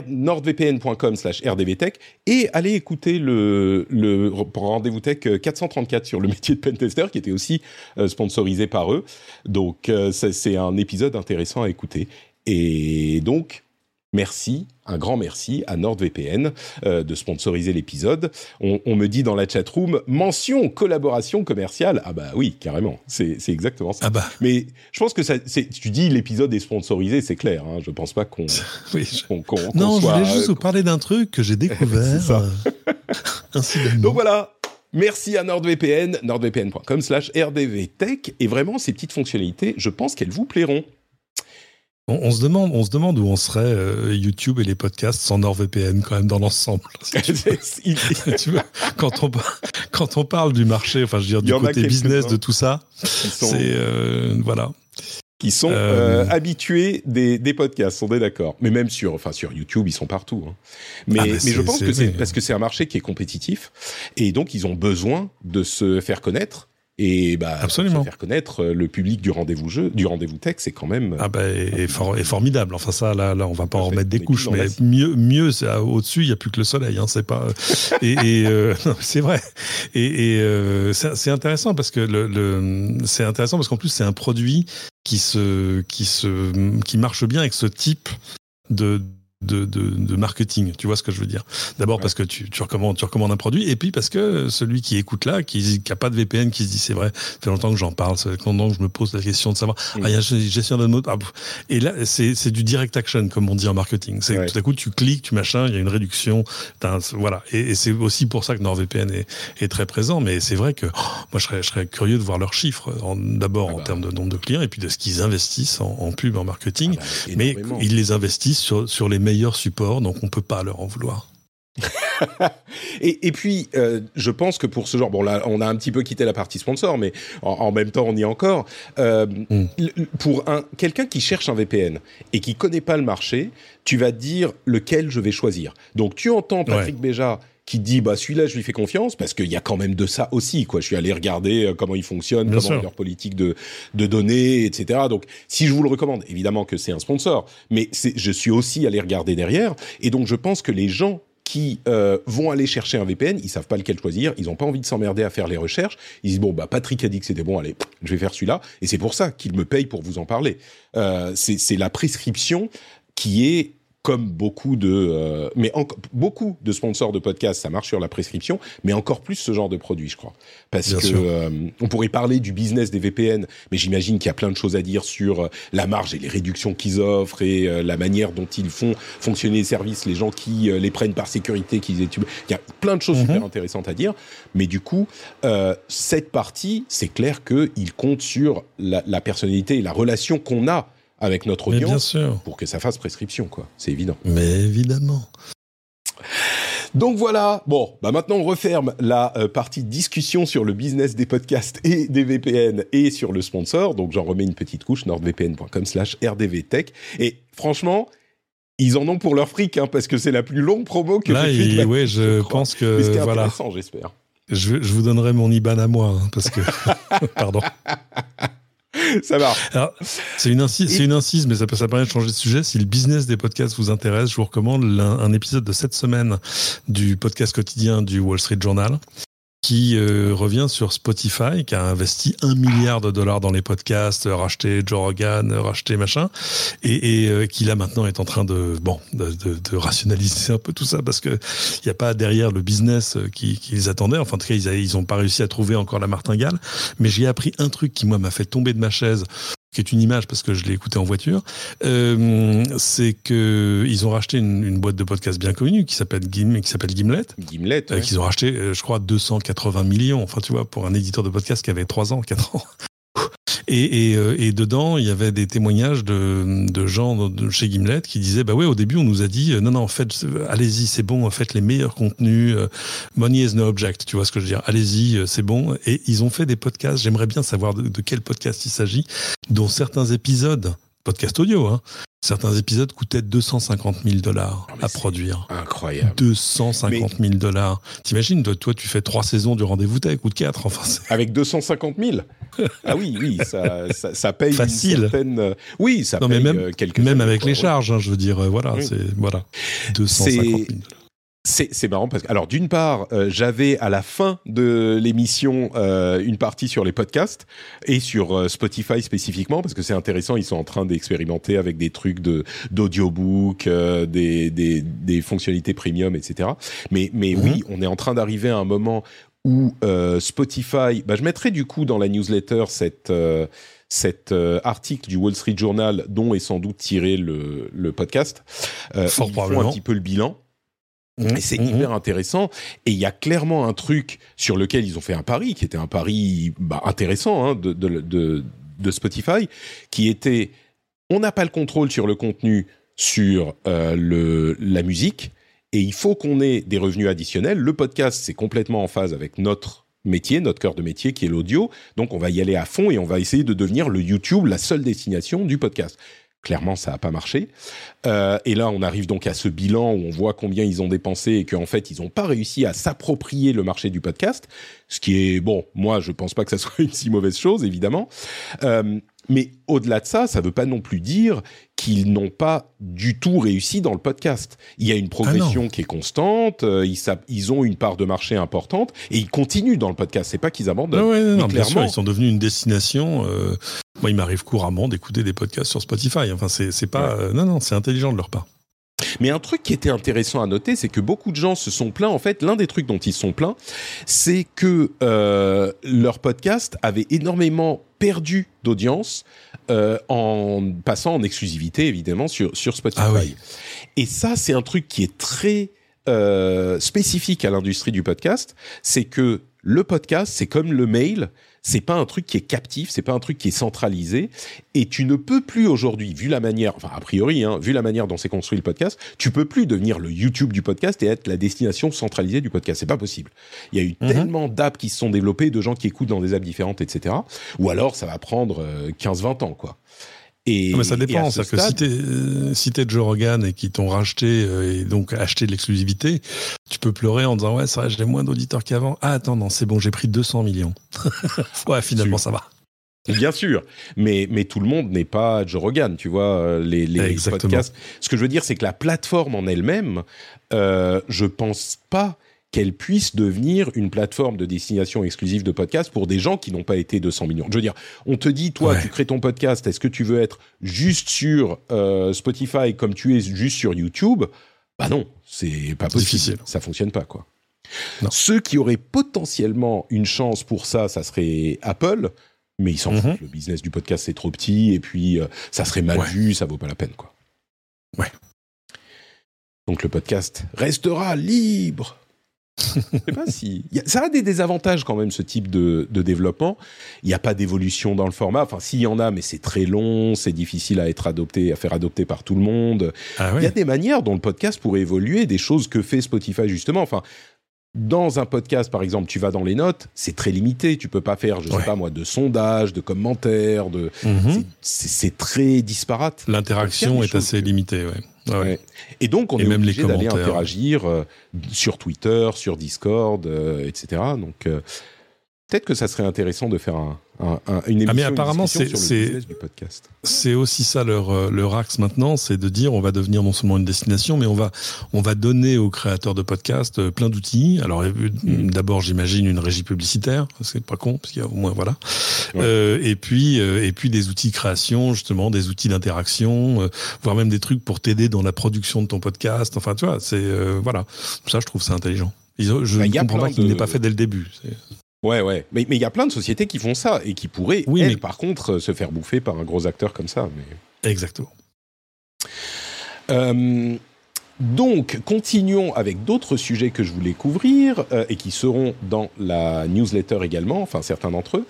nordvpn.com slash rdvtech et allez écouter le, le rendez-vous tech 434 sur le métier de pentester qui était aussi euh, sponsorisé par eux. Donc euh, c'est un épisode intéressant à écouter. Et donc, merci, un grand merci à NordVPN euh, de sponsoriser l'épisode. On, me dit dans la chat room mention collaboration commerciale. Ah bah oui, carrément, c'est exactement ça. Ah bah. Mais je pense que ça, tu dis l'épisode est sponsorisé, c'est clair. Hein, je pense pas qu'on. oui, non, je voulais juste vous parler d'un truc que j'ai découvert. Euh, Donc voilà, Merci à NordVPN, nordvpn.com slash rdvtech. Et vraiment, ces petites fonctionnalités, je pense qu'elles vous plairont. On, se demande, on se demande où on serait euh, YouTube et les podcasts sans NordVPN quand même dans l'ensemble. quand on quand on parle du marché, enfin je veux dire du côté business de tout ça, c'est euh, voilà. Qui sont euh, habitués des, des podcasts, on est d'accord. Mais même sur, enfin sur YouTube, ils sont partout. Hein. Mais, ah, mais je pense que c'est parce que c'est un marché qui est compétitif et donc ils ont besoin de se faire connaître et bah, Absolument. faire connaître euh, le public du rendez-vous jeu, du rendez-vous tech, c'est quand même ah bah, et, formidable. Enfin ça, là, là, on va pas en remettre des couches, mais mieux, mieux, au-dessus, il y a plus que le soleil. Hein, c'est pas. et, et euh, c'est vrai. Et, et euh, c'est intéressant parce que le, le c'est intéressant parce qu'en plus c'est un produit qui se, qui se, qui marche bien avec ce type de de, de, marketing. Tu vois ce que je veux dire? D'abord parce que tu, tu, recommandes, tu recommandes un produit, et puis parce que celui qui écoute là, qui n'a pas de VPN, qui se dit c'est vrai, ça fait longtemps que j'en parle, ça fait longtemps que je me pose la question de savoir, ah, il y a gestion de mots. Ah, et là, c'est du direct action, comme on dit en marketing. C'est tout à coup, tu cliques, tu machin, il y a une réduction. voilà. Et, c'est aussi pour ça que NordVPN est, est très présent. Mais c'est vrai que oh, moi, je serais, je serais curieux de voir leurs chiffres, d'abord ah en bah. termes de nombre de clients, et puis de ce qu'ils investissent en, pub, en marketing. Ah bah, mais ils les investissent sur, sur les meilleurs supports, donc on peut pas leur en vouloir. et, et, puis, euh, je pense que pour ce genre, bon là, on a un petit peu quitté la partie sponsor, mais en, même temps, on y est encore. Euh, mm. Pour un quelqu'un qui cherche un VPN et qui connaît pas le marché, tu vas dire lequel je vais choisir. Donc, tu entends Patrick Béja qui dit bah celui-là je lui fais confiance parce qu'il y a quand même de ça aussi quoi. Je suis allé regarder euh, comment ils fonctionnent, comment leur politique de de données, etc. Donc si je vous le recommande, évidemment que c'est un sponsor, mais je suis aussi allé regarder derrière et donc je pense que les gens qui euh, vont aller chercher un VPN, ils savent pas lequel choisir, ils ont pas envie de s'emmerder à faire les recherches. Ils disent bon bah Patrick a dit que c'était bon, allez, je vais faire celui-là, et c'est pour ça qu'il me paye pour vous en parler. Euh, c'est la prescription qui est comme beaucoup de, euh, mais beaucoup de sponsors de podcasts, ça marche sur la prescription, mais encore plus ce genre de produit, je crois, parce que euh, on pourrait parler du business des VPN, mais j'imagine qu'il y a plein de choses à dire sur euh, la marge et les réductions qu'ils offrent et la manière dont ils font fonctionner les services, les gens qui les prennent par sécurité, qu'ils étudient. Il y a plein de choses mhm. super intéressantes à dire, mais du coup, cette partie, c'est clair qu'il compte sur la, la personnalité et la relation qu'on a avec notre audience pour que ça fasse prescription, quoi. C'est évident. Mais évidemment. Donc voilà, bon, bah maintenant on referme la euh, partie discussion sur le business des podcasts et des VPN et sur le sponsor. Donc j'en remets une petite couche, nordvpn.com slash rdvtech. Et franchement, ils en ont pour leur fric, hein, parce que c'est la plus longue promo que j'ai Oui, je, pense que c'était voilà. intéressant, j'espère. Je, je, vous donnerai mon IBAN à moi, hein, parce que... Pardon. Ça va. C'est une, incise, une incise, mais ça, ça permet de changer de sujet. Si le business des podcasts vous intéresse, je vous recommande un épisode de cette semaine du podcast quotidien du Wall Street Journal qui euh, revient sur Spotify, qui a investi un milliard de dollars dans les podcasts, racheté Joe Rogan, racheté machin, et, et euh, qui là maintenant est en train de bon de, de, de rationaliser un peu tout ça parce que il n'y a pas derrière le business qu'ils qui attendaient. Enfin, en tout cas, ils, ils ont pas réussi à trouver encore la martingale. Mais j'ai appris un truc qui moi m'a fait tomber de ma chaise qui est une image parce que je l'ai écouté en voiture, euh, c'est que ils ont racheté une, boîte de podcast bien connue qui s'appelle Gim, qui s'appelle Gimlet. Gimlet. Euh, qu'ils ont racheté, euh, je crois, 280 millions. Enfin, tu vois, pour un éditeur de podcast qui avait 3 ans, 4 ans. Et, et, euh, et, dedans, il y avait des témoignages de, de gens de chez Gimlet qui disaient bah ouais, au début, on nous a dit non, non, en fait, allez-y, c'est bon, faites les meilleurs contenus. Money is no object, tu vois ce que je veux dire. Allez-y, c'est bon. Et ils ont fait des podcasts. J'aimerais bien savoir de, de quel podcast il s'agit, dont certains épisodes podcast audio, hein, Certains épisodes coûtaient 250 000 dollars à produire. Incroyable. 250 000 dollars. T'imagines, toi, toi, tu fais trois saisons du rendez-vous tech ou de quatre. Enfin, Avec 250 000 Ah oui, oui, ça, ça, ça paye Facile. Une certaine... Euh, oui, ça paye même, euh, quelques Même avec les charges, hein, je veux dire, euh, voilà, c'est voilà, 250 000 dollars. C'est marrant parce que, alors d'une part, euh, j'avais à la fin de l'émission euh, une partie sur les podcasts et sur euh, Spotify spécifiquement parce que c'est intéressant. Ils sont en train d'expérimenter avec des trucs de d'audiobook, des, des, des fonctionnalités premium, etc. Mais mais mhm. oui, on est en train d'arriver à un moment où Spotify. Bah, je mettrai du coup dans la newsletter cette cet article du Wall Street Journal dont est sans doute tiré le, le podcast. Fort ils font un petit peu le bilan. Mmh, et c'est mmh, hyper mmh. intéressant. Et il y a clairement un truc sur lequel ils ont fait un pari, qui était un pari bah, intéressant hein, de, de, de, de, Spotify, qui était on n'a pas le contrôle sur le contenu, sur euh, le, la musique, et il faut qu'on ait des revenus additionnels. Le podcast, c'est complètement en phase avec notre métier, notre cœur de métier qui est l'audio. Donc on va y aller à fond et on va essayer de devenir le YouTube, la seule destination du podcast. Clairement, ça n'a pas marché. Euh, et là, on arrive donc à ce bilan où on voit combien ils ont dépensé et qu'en fait, ils n'ont pas réussi à s'approprier le marché du podcast. Ce qui est, bon, moi, je pense pas que ça soit une si mauvaise chose, évidemment. Euh, mais au-delà de ça, ça ne veut pas non plus dire qu'ils n'ont pas du tout réussi dans le podcast. Il y a une progression ah qui est constante, euh, ils, ils, ont une part de marché importante et ils continuent dans le podcast. C'est pas qu'ils abandonnent. Ah ouais, non, bien sûr, ils sont devenus une destination. Euh, moi, il m'arrive couramment d'écouter des podcasts sur Spotify. Enfin, c'est pas. Euh, non, non, c'est intelligent de leur part. Mais un truc qui était intéressant à noter, c'est que beaucoup de gens se sont plaints. En fait, l'un des trucs dont ils sont plaints, c'est que euh, leur podcast avait énormément perdu d'audience euh, en passant en exclusivité, évidemment, sur, sur Spotify. Ah Et ça, c'est un truc qui est très euh, spécifique à l'industrie du podcast, c'est que le podcast, c'est comme le mail, c'est pas un truc qui est captif, c'est pas un truc qui est centralisé, et tu ne peux plus aujourd'hui, vu la manière, enfin a priori, hein, vu la manière dont c'est construit le podcast, tu peux plus devenir le YouTube du podcast et être la destination centralisée du podcast. C'est pas possible. Il y a eu mhm. tellement d'apps qui se sont développées, de gens qui écoutent dans des apps différentes, etc. Ou alors ça va prendre 15-20 euh, ans, quoi. Et, mais ça dépend. C'est que si t'es si es Joe Rogan et qui t'ont racheté euh, et donc acheté l'exclusivité, tu peux pleurer en disant ouais c'est vrai j'ai moins d'auditeurs qu'avant. Ah attends non c'est bon j'ai pris 200 millions. ouais finalement ça va. Bien sûr, mais mais tout le monde n'est pas Joe Rogan, tu vois euh, les, les podcasts. Ce que je veux dire c'est que la plateforme en elle-même, euh, je pense pas qu'elle puisse devenir une plateforme de destination exclusive de podcast pour des gens qui n'ont pas été 200 millions. Je veux dire, on te dit, toi, tu crées ton podcast, est-ce que tu veux être juste sur euh, Spotify comme tu es juste sur YouTube? Bah non, c'est pas possible. Difficile. Ça fonctionne pas, quoi. Ceux qui auraient potentiellement une chance pour ça, ça serait Apple, mais ils s'en mhm. foutent. Le business du podcast, c'est trop petit, et puis euh, ça serait mal vu, ça vaut pas la peine, quoi. Ouais. Donc le podcast restera libre je sais pas si. Ça a des désavantages quand même, ce type de, développement. Il n'y a pas d'évolution dans le format. Enfin, s'il y en a, mais c'est très long, c'est difficile à être adopté, à faire adopter par tout le monde. Ah Il y a des manières dont le podcast pourrait évoluer, des choses que fait Spotify justement. Enfin, dans un podcast, par exemple, tu vas dans les notes, c'est très limité. Tu peux pas faire, je sais pas moi, de sondage, de commentaires, de. Mhm. C'est très disparate. L'interaction est assez limitée, ouais. Et donc, on est obligé d'aller interagir euh, sur Twitter, sur Discord, euh, etc. Donc, euh, peut-être que ça serait intéressant de faire un, une émission. Ah mais apparemment, c'est c'est aussi ça leur euh, leur axe maintenant, c'est de dire on va devenir non seulement une destination, mais on va on va donner aux créateurs de podcasts euh, plein d'outils. Alors mm. d'abord, j'imagine une régie publicitaire, c'est pas con parce qu'il y a au moins voilà. Euh, et puis euh, et puis des outils de création, justement, des outils d'interaction, voire même des trucs pour t'aider dans la production de ton podcast. Enfin, tu vois, c'est voilà. Ça, je trouve ça intelligent. je bah, ne comprends pas qu'il n'est pas fait dès le début. Ouais, ouais. Mais il y a plein de sociétés qui font ça et qui pourraient, oui, elles, par contre, se faire bouffer par un gros acteur comme ça. Mais... Exactement. Euh, donc, continuons avec d'autres sujets que je voulais couvrir euh, et qui seront dans la newsletter également, enfin certains d'entre eux.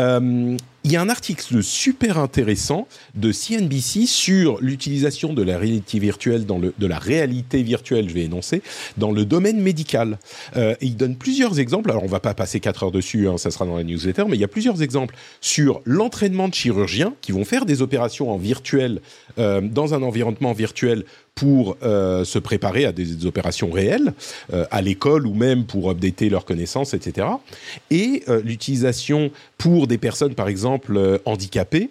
Euh, il y a un article super intéressant de CNBC sur l'utilisation de la réalité virtuelle dans le de la réalité virtuelle, je vais énoncer, dans le domaine médical. Euh, il donne plusieurs exemples. Alors on va pas passer quatre heures dessus, hein, ça sera dans la newsletter, mais il y a plusieurs exemples sur l'entraînement de chirurgiens qui vont faire des opérations en virtuel euh, dans un environnement virtuel pour euh, se préparer à des, opérations réelles, euh, à l'école ou même pour updater leurs connaissances, etc. Et euh, l'utilisation pour des personnes, par exemple, handicapées,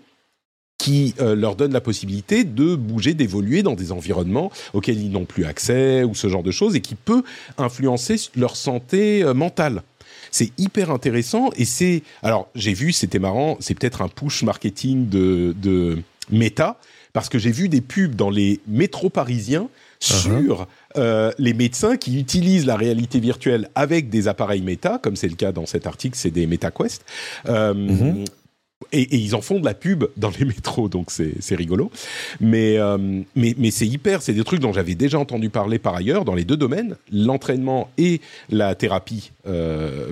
qui leur donne la possibilité de bouger, d'évoluer dans des environnements auxquels ils n'ont plus accès ou ce genre de choses et qui peut influencer leur santé mentale. C'est hyper intéressant et c'est alors j'ai vu c'était marrant c'est peut-être un push marketing de, de Meta parce que j'ai vu des pubs dans les métros parisiens uh-huh. sur euh, les médecins qui utilisent la réalité virtuelle avec des appareils méta, comme c'est le cas dans cet article, c'est des MetaQuest. Euh, mm-hmm. Et, ils en font de la pub dans les métros, donc c'est rigolo. Mais, euh, mais, mais c'est hyper, c'est des trucs dont j'avais déjà entendu parler par ailleurs dans les deux domaines, l'entraînement et la thérapie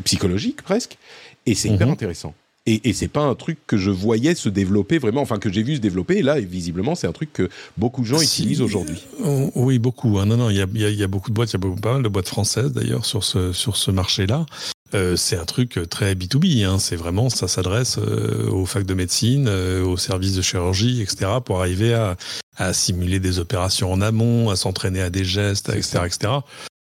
psychologique presque. Et c'est hyper mm-hmm. intéressant. Et, et c'est pas un truc que je voyais se développer vraiment, enfin que j'ai vu se développer. Et là, visiblement, c'est un truc que beaucoup de gens utilisent aujourd'hui. Euh, oui, beaucoup. Hein. Non, non, il y a, y, a, y a, beaucoup de boîtes, il y a beaucoup, pas mal de boîtes françaises d'ailleurs sur ce, sur ce marché-là. Euh, c'est un truc très B2B. Hein. C'est vraiment, ça s'adresse euh, aux facs de médecine, euh, aux services de chirurgie, etc., pour arriver à, à simuler des opérations en amont, à s'entraîner à des gestes, etc., etc.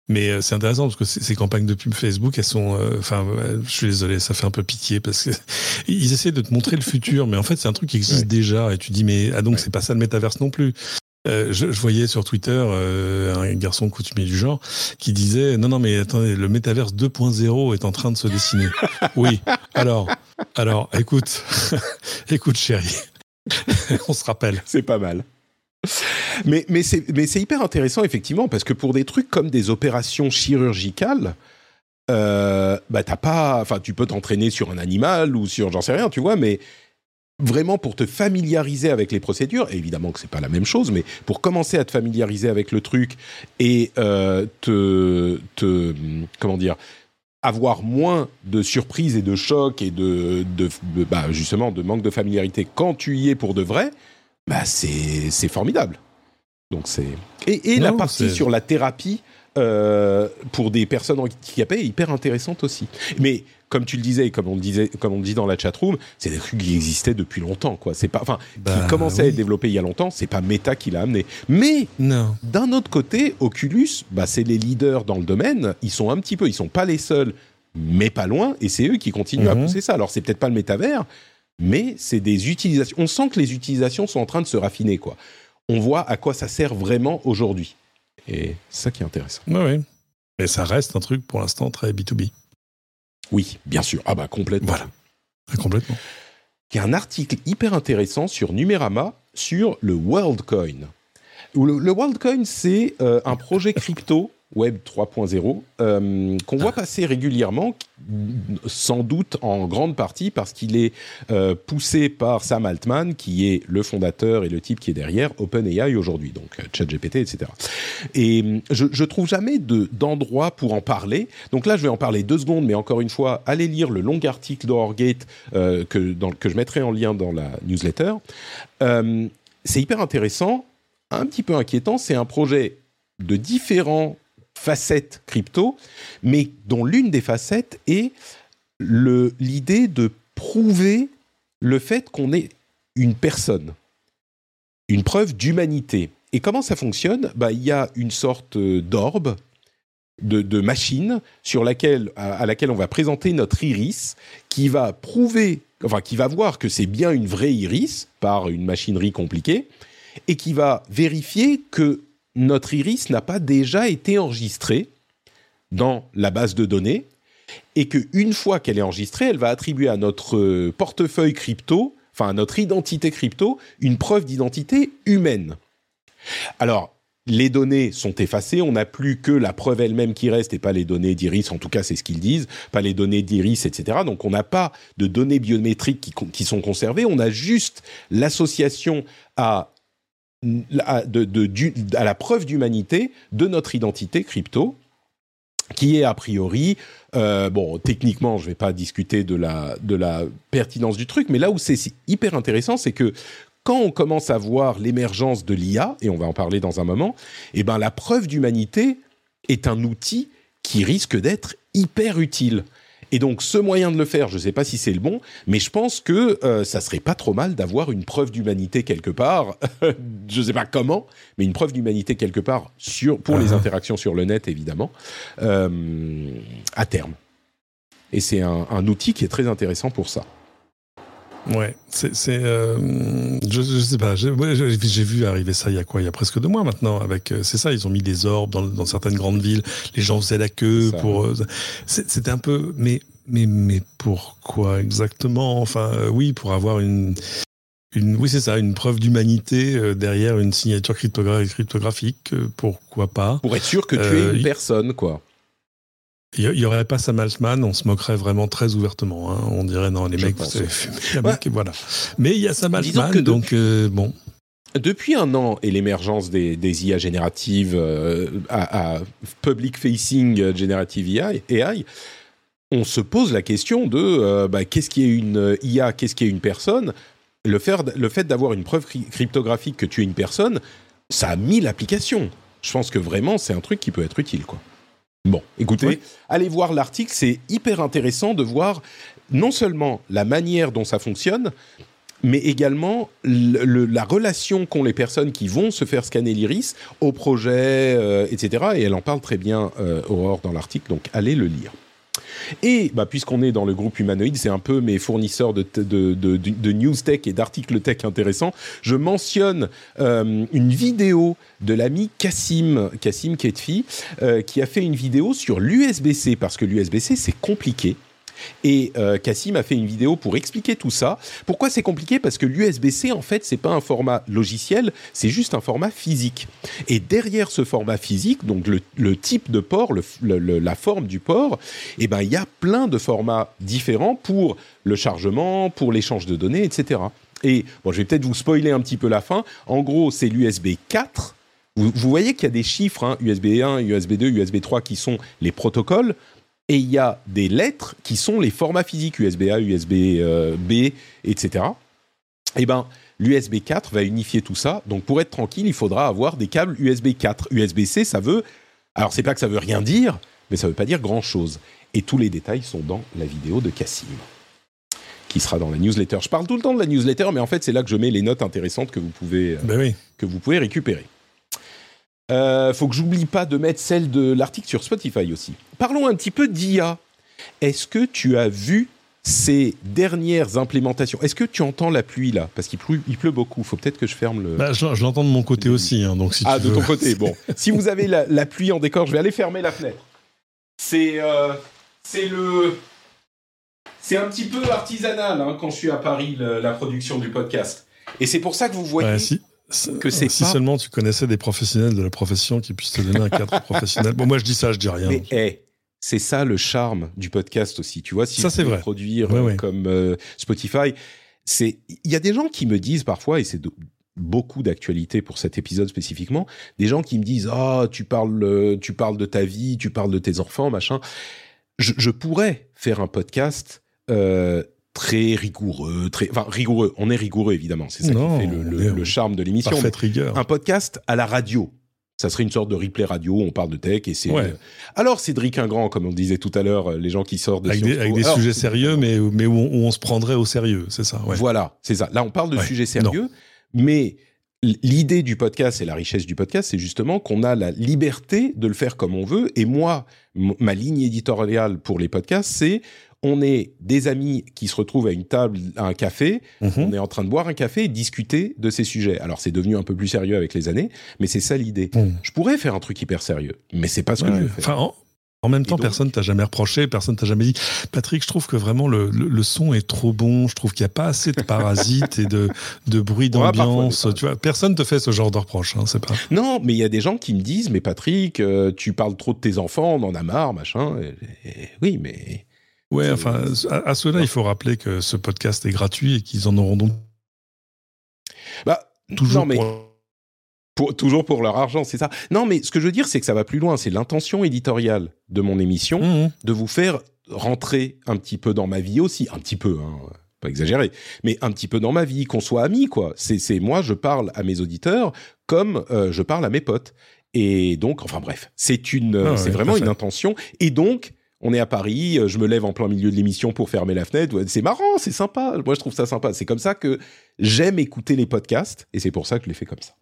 Mais euh, c'est intéressant parce que ces campagnes de pub Facebook, elles sont, euh, enfin, je suis désolé, ça fait un peu pitié parce que ils essaient de te montrer le futur, mais en fait c'est un truc qui existe déjà et tu dis mais ah donc c'est pas ça le métaverse non plus. Euh, je, je, voyais sur Twitter euh, un garçon coutumier du genre qui disait non non mais attendez le métaverse 2.0 est en train de se dessiner. oui. Alors alors écoute écoute chérie on se rappelle. C'est pas mal. Mais, mais c'est hyper intéressant, effectivement, parce que pour des trucs comme des opérations chirurgicales, euh, bah t'as pas, enfin tu peux t'entraîner sur un animal ou sur j'en sais rien, tu vois, mais vraiment pour te familiariser avec les procédures, évidemment que c'est pas la même chose, mais pour commencer à te familiariser avec le truc et euh, te, comment dire, avoir moins de surprises et de chocs et de, de, bah, justement de manque de familiarité quand tu y es pour de vrai, bah c'est formidable. Donc c'est et, et la partie sur la thérapie euh, pour des personnes handicapées est hyper intéressante aussi. Mais comme tu le disais, comme on le disait, comme on dit dans la chatroom, c'est des trucs qui existaient depuis longtemps, quoi. C'est pas, enfin, qui bah commençaient à être développés il y a longtemps. C'est pas Meta qui l'a amené. Mais d'un autre côté, Oculus, bah, c'est les leaders dans le domaine. Ils sont un petit peu, ils sont pas les seuls, mais pas loin. Et c'est eux qui continuent à mhm. pousser ça. Alors c'est peut-être pas le métavers, mais c'est des utilisations. On sent que les utilisations sont en train de se raffiner, quoi. On voit à quoi ça sert vraiment aujourd'hui. Et c'est ça qui est intéressant. Oui, oui. Mais ça reste un truc pour l'instant très B2B. Oui, bien sûr. Ah bah complètement. Voilà. Complètement. Il y a un article hyper intéressant sur Numérama sur le WorldCoin. Le, le WorldCoin, c'est euh, un projet crypto Web 3.0 euh, qu'on voit passer régulièrement, sans doute en grande partie parce qu'il est euh, poussé par Sam Altman, qui est le fondateur et le type qui est derrière OpenAI aujourd'hui, donc euh, ChatGPT, etc. Et je, je trouve jamais d'endroit pour en parler. Donc là, je vais en parler deux secondes, mais encore une fois, allez lire le long article d'Orgate que, dans, que je mettrai en lien dans la newsletter. c'est hyper intéressant, un petit peu inquiétant. C'est un projet de différents facettes crypto, mais dont l'une des facettes est l'idée de prouver le fait qu'on est une personne, une preuve d'humanité. Et comment ça fonctionne? Bah, Il y a une sorte d'orbe, de, machine sur laquelle, à, laquelle on va présenter notre iris, qui va prouver, enfin qui va voir que c'est bien une vraie iris par une machinerie compliquée, et qui va vérifier que notre iris n'a pas déjà été enregistrée dans la base de données et qu'une fois qu'elle est enregistrée, elle va attribuer à notre portefeuille crypto, enfin à notre identité crypto, une preuve d'identité humaine. Alors, les données sont effacées, on n'a plus que la preuve elle-même qui reste et pas les données d'Iris, en tout cas c'est ce qu'ils disent, pas les données d'Iris, etc. Donc on n'a pas de données biométriques qui, qui, sont conservées, on a juste l'association à à la preuve d'humanité de notre identité crypto, qui est a priori, euh, bon, techniquement, je ne vais pas discuter de la, de la pertinence du truc, mais là où c'est hyper intéressant, c'est que quand on commence à voir l'émergence de l'IA, et on va en parler dans un moment, eh ben la preuve d'humanité est un outil qui risque d'être hyper utile. Et donc, ce moyen de le faire, je ne sais pas si c'est le bon, mais je pense que euh, ça serait pas trop mal d'avoir une preuve d'humanité quelque part. je ne sais pas comment, mais une preuve d'humanité quelque part sur, pour les uh-huh. interactions sur le net, évidemment, euh, à terme. Et c'est un, outil qui est très intéressant pour ça. Ouais, c'est, euh, je, je, sais pas, j'ai, vu arriver ça il y a quoi, il y a presque deux mois maintenant. Avec, euh, c'est ça, ils ont mis des orbes dans, certaines grandes villes. Les gens faisaient la queue pour. Euh, c'était un peu, mais mais mais pourquoi exactement? Enfin, oui, pour avoir une. Une, oui, c'est ça, une preuve d'humanité derrière une signature cryptographique, pourquoi pas? Pour être sûr que tu es une personne, quoi. Il n'y aurait pas Sam Altman, on se moquerait vraiment très ouvertement. Hein. On dirait non, les mecs, vous avez fumé voilà. Mais il y a Sam Altman, donc euh, bon. Depuis un an et l'émergence des, IA génératives euh, à, public facing generative AI, on se pose la question de euh, bah, qu'est-ce qui est une IA, qu'est-ce qui est une personne? Le, le fait d'avoir une preuve cryptographique que tu es une personne, ça a mis l'application. Je pense que vraiment, c'est un truc qui peut être utile, quoi. Bon, écoutez, allez voir l'article, c'est hyper intéressant de voir non seulement la manière dont ça fonctionne, mais également la relation qu'ont les personnes qui vont se faire scanner l'iris au projet, euh, etc. Et elle en parle très bien, euh, Aurore, dans l'article, donc allez le lire. Et bah, puisqu'on est dans le groupe humanoïde, c'est un peu mes fournisseurs de, news tech et d'articles tech intéressants. Je mentionne euh, une vidéo de l'ami Cassim, Cassim Ketfi, euh, qui a fait une vidéo sur l'USB-C, parce que l'USB-C, c'est compliqué. Et euh, Cassim a fait une vidéo pour expliquer tout ça. Pourquoi c'est compliqué? Parce que l'USB-C, en fait, c'est pas un format logiciel, c'est juste un format physique. Et derrière ce format physique, donc le, type de port, la forme du port, eh ben il y a plein de formats différents pour le chargement, pour l'échange de données, etc. Et bon, je vais peut-être vous spoiler un petit peu la fin. En gros, c'est l'USB 4. Vous, voyez qu'il y a des chiffres, USB 1, USB 2, USB 3, qui sont les protocoles et il y a des lettres qui sont les formats physiques USB-A, USB-B, etc. Eh ben, l'USB 4 va unifier tout ça. Donc, pour être tranquille, il faudra avoir des câbles USB 4. USB-C, ça veut. Alors, c'est pas que ça veut rien dire, mais ça veut pas dire grand-chose. Et tous les détails sont dans la vidéo de Cassim, qui sera dans la newsletter. Je parle tout le temps de la newsletter, mais en fait, c'est là que je mets les notes intéressantes que vous pouvez, Ben oui. que vous pouvez récupérer. Euh, faut que j'oublie pas de mettre celle de l'article sur Spotify aussi. Parlons un petit peu d'IA. Est-ce que tu as vu ces dernières implémentations? Est-ce que tu entends la pluie là? Parce qu'il pleut, il pleut beaucoup. Faut peut-être que je ferme le. Bah, je, je l'entends de mon côté aussi, hein, donc si ah, tu de veux. ton côté. Bon, si vous avez la, la pluie en décor, je vais aller fermer la fenêtre. C'est euh, c'est le c'est un petit peu artisanal hein, quand je suis à Paris le- la production du podcast. Et c'est pour ça que vous voyez. Si, si- que c'est si pas- seulement tu connaissais des professionnels de la profession qui puissent te donner un cadre professionnel. Bon, moi je dis ça, je dis rien. Mais hey, c'est ça le charme du podcast aussi. Tu vois, si Ça, c'est vrai. produire Ouais, euh, ouais. comme euh, Spotify, c'est il y a des gens qui me disent parfois et c'est de- beaucoup d'actualité pour cet épisode spécifiquement, des gens qui me disent ah tu parles euh, tu parles de ta vie, tu parles de tes enfants machin. Je, je pourrais faire un podcast euh, très rigoureux, très enfin rigoureux. On est rigoureux évidemment, c'est ça Non, qui fait le, charme de l'émission. Un podcast à la radio. Ça serait une sorte de replay radio, on parle de tech et c'est. Ouais. euh, Alors Cédric Ingrand, comme on disait tout à l'heure, euh, les gens qui sortent de Avec des, avec des Alors, sujets sérieux, mais, mais où, on, où on se prendrait au sérieux, c'est ça. Ouais. Voilà, c'est ça. Là, on parle de Ouais. sujets sérieux, mais l'idée du podcast et la richesse du podcast, c'est justement qu'on a la liberté de le faire comme on veut. Et moi, ma ligne éditoriale pour les podcasts, c'est on est des amis qui se retrouvent à une table, à un café, Mhm. on est en train de boire un café et discuter de ces sujets. Alors c'est devenu un peu plus sérieux avec les années, mais c'est ça l'idée. Mhm. Je pourrais faire un truc hyper sérieux, mais c'est pas ce que je veux faire. Enfin, en, en même temps, donc- personne t'a jamais reproché, personne t'a jamais dit. Patrick, je trouve que vraiment le, le, le son est trop bon. Je trouve qu'il n'y a pas assez de parasites et de, de bruit d'ambiance. tu vois, personne te fait ce genre de reproche. Hein, c'est pas. Non, mais il y a des gens qui me disent, mais Patrick, euh, tu parles trop de tes enfants, on en a marre, machin. Et- et- oui, mais Ouais, enfin, à, à cela, il faut rappeler que ce podcast est gratuit et qu'ils en auront donc bah toujours. non, mais pour- pour- toujours pour leur argent, c'est ça. Non, mais ce que je veux dire, c'est que ça va plus loin. C'est l'intention éditoriale de mon émission Mhm. de vous faire rentrer un petit peu dans ma vie aussi, un petit peu, hein, pas exagéré, mais un petit peu dans ma vie, qu'on soit amis, quoi. C'est, moi, je parle à mes auditeurs comme euh, je parle à mes potes. Et donc, enfin bref, c'est une, Ah c'est vraiment une intention. Et donc, on est à Paris, euh, je me lève en plein milieu de l'émission pour fermer la fenêtre. C'est marrant, c'est sympa. Moi, je trouve ça sympa. C'est comme ça que j'aime écouter les podcasts, et c'est pour ça que je les fais comme ça.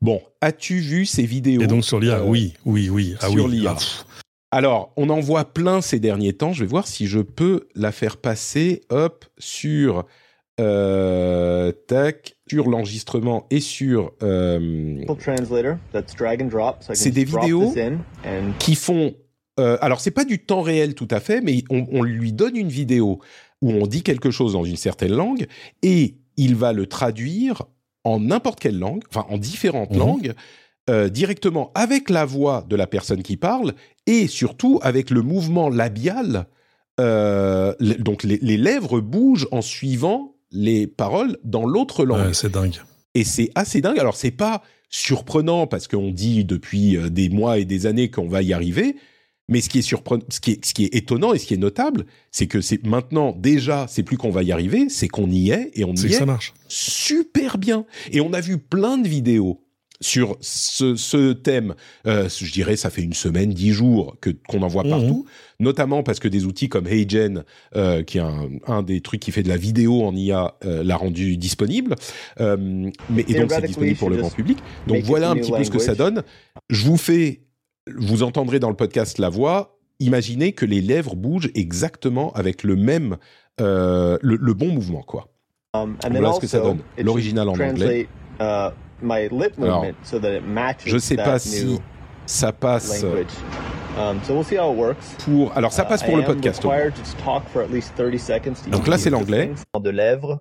Bon, as-tu vu ces vidéos? Et donc sur l'IA, euh, oui, oui, oui. Ah sur oui. l'IA. Ah, alors, on en voit plein ces derniers temps. Je vais voir si je peux la faire passer, hop, sur euh, tac, sur l'enregistrement et sur euh, C'est des vidéos qui font. Euh, alors, c'est pas du temps réel tout à fait, mais on, on lui donne une vidéo où on dit quelque chose dans une certaine langue et il va le traduire en n'importe quelle langue, enfin en différentes Mhm. langues, euh, directement avec la voix de la personne qui parle et surtout avec le mouvement labial. euh, donc les, les lèvres bougent en suivant les paroles dans l'autre langue. Ouais, c'est dingue. Et c'est assez dingue. Alors, c'est pas surprenant parce qu'on dit depuis euh, des mois et des années qu'on va y arriver. Mais ce qui est surprenant, ce qui est, ce qui est étonnant et ce qui est notable, c'est que c'est maintenant déjà, c'est plus qu'on va y arriver, c'est qu'on y est et on C'est y que est ça marche. super bien. Et on a vu plein de vidéos sur ce, ce thème. Euh, je dirais, ça fait une semaine, dix jours que qu'on en voit Mhm. partout, notamment parce que des outils comme HeyGen, euh, qui est un, un des trucs qui fait de la vidéo en IA, euh, l'a rendu disponible. Euh, mais et donc c'est disponible pour le grand public. Donc voilà a un petit peu ce que ça donne. Je vous fais, vous entendrez dans le podcast la voix. Imaginez que les lèvres bougent exactement avec le même, euh, le, le bon mouvement, quoi. um, and Voilà ce que ça donne. L'original en anglais. uh, my lip Alors, so that it matches Je sais pas si ça passe language. Um, so we'll see how it works. pour. Alors ça Uh, passe pour le podcast. au moins. required to talk for at least 30 seconds to Donc là, c'est l'anglais. De lèvres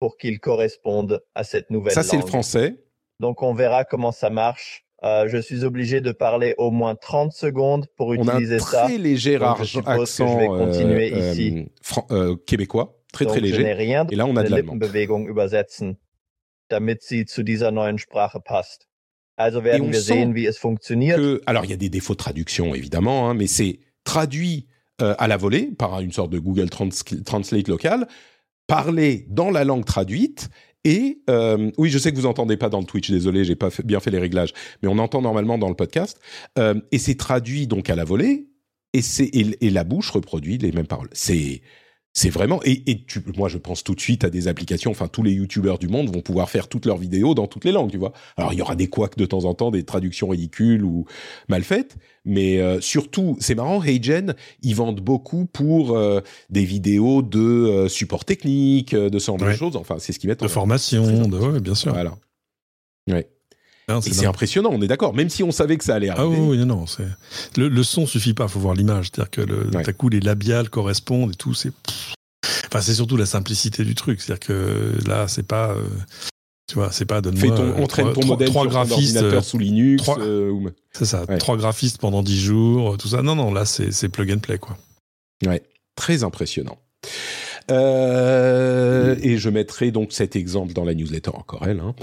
pour qu'ils correspondent à cette nouvelle Ça c'est le français. Donc on verra comment ça marche. Euh, je suis obligé de parler au moins 30 secondes pour On a un utiliser ça. très léger Donc, je que accent vais continuer euh, ici. euh, québécois, très très Je léger. rien Et là, on a de l'allemand. Lippenbewegung übersetzen, damit sie zu dieser neuen Sprache passt. Also werden wir sehen, wie es funktioniert. Que, alors il y a des défauts de traduction évidemment, hein, mais c'est traduit à la volée par une sorte de Google Translate local, parlé dans la langue traduite et euh, oui, je sais que vous entendez pas dans le Twitch, désolé, j'ai pas bien fait les réglages, mais on entend normalement dans le podcast. Euh, et c'est traduit donc à la volée, et c'est et, la bouche reproduit les mêmes paroles. C'est c'est vraiment et, et tu, moi je pense tout de suite à des applications. Enfin, tous les youtubeurs du monde vont pouvoir faire toutes leurs vidéos dans toutes les langues, tu vois. Alors il y aura des couacs de temps en temps, des traductions ridicules ou mal faites, mais euh, surtout c'est marrant. HeyGen, ils vendent beaucoup pour euh, des vidéos de euh, support technique, de ce genre de choses. Enfin, c'est ce qu'ils mettent. De formation, de, ouais, bien sûr. Voilà. Ouais. C'est impressionnant, on est d'accord. Même si on savait que ça allait arriver. Ah oui, non, non. Le, le, son suffit pas, il faut voir l'image. C'est-à-dire que le, ouais. coup, les labiales correspondent et tout. C'est. Enfin, c'est surtout la simplicité du truc. C'est-à-dire que là, c'est pas. Euh, tu vois, c'est pas donne-moi. On traîne ton modèle trois sur graphistes, ton sous Linux. Euh, c'est ça, trois graphistes pendant dix jours, tout ça. Non, non, là, c'est plug and play, quoi. Ouais, très impressionnant. Euh, et je mettrai donc cet exemple dans la newsletter encore elle. Hein.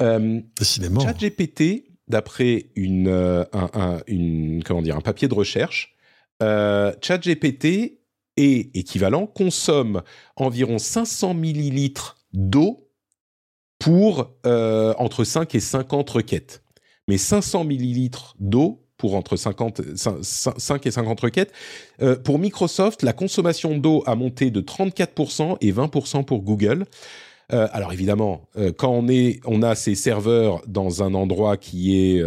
Euh, Décidément. ChatGPT, d'après une, euh, un, une, comment dire, un papier de recherche, ChatGPT est équivalent, consomme environ 500 millilitres d'eau pour entre 5 et 50 requêtes. Mais 500 millilitres d'eau pour entre 50, 5 et 50 requêtes. Euh, pour Microsoft, la consommation d'eau a monté de 34% et 20% pour Google. Euh, alors évidemment, euh, quand on est, on a ces serveurs dans un endroit qui est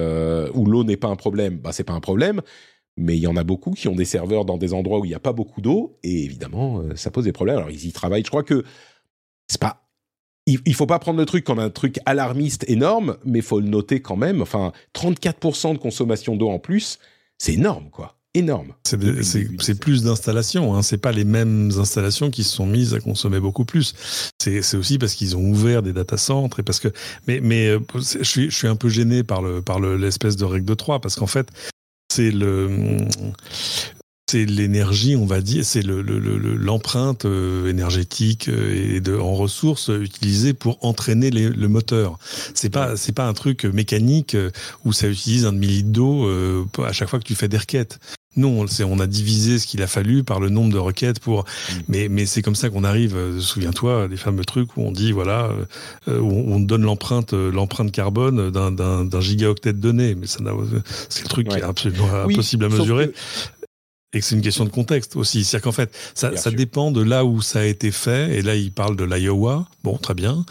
où l'eau n'est pas un problème, bah c'est pas un problème. Mais il y en a beaucoup qui ont des serveurs dans des endroits où il n'y a pas beaucoup d'eau et évidemment ça pose des problèmes. Alors ils y travaillent. Je crois que c'est pas il, il faut pas prendre le truc comme un truc alarmiste énorme, mais faut le noter quand même. Enfin, 34% de consommation d'eau en plus, c'est énorme, quoi. Énorme. C'est plus d'installations. Hein. C'est pas les mêmes installations qui se sont mises à consommer beaucoup plus. C'est aussi parce qu'ils ont ouvert des data centres et parce que. Mais, mais euh, je suis, je suis un peu gêné par le par l'espèce de règle de 3 parce qu'en fait, c'est le c'est l'énergie, on va dire, c'est l'empreinte le, le, euh, énergétique euh, et de, en ressources utilisées pour entraîner les, le moteur. C'est pas c'est pas un truc mécanique euh, où ça utilise un demi-litre d'eau à chaque fois que tu fais des requêtes. Non, on a divisé ce qu'il a fallu par le nombre de requêtes pour. Mm. Mais, mais c'est comme ça qu'on arrive. Souviens-toi des fameux trucs où on dit voilà, où on donne l'empreinte, l'empreinte carbone d'un gigaoctet de données. Mais ça c'est le truc qui est absolument impossible à mesurer et que c'est une question de contexte aussi. C'est-à-dire qu'en fait, ça, ça dépend de là où ça a été fait. Et là, il parle de l'Iowa. Bon, très bien.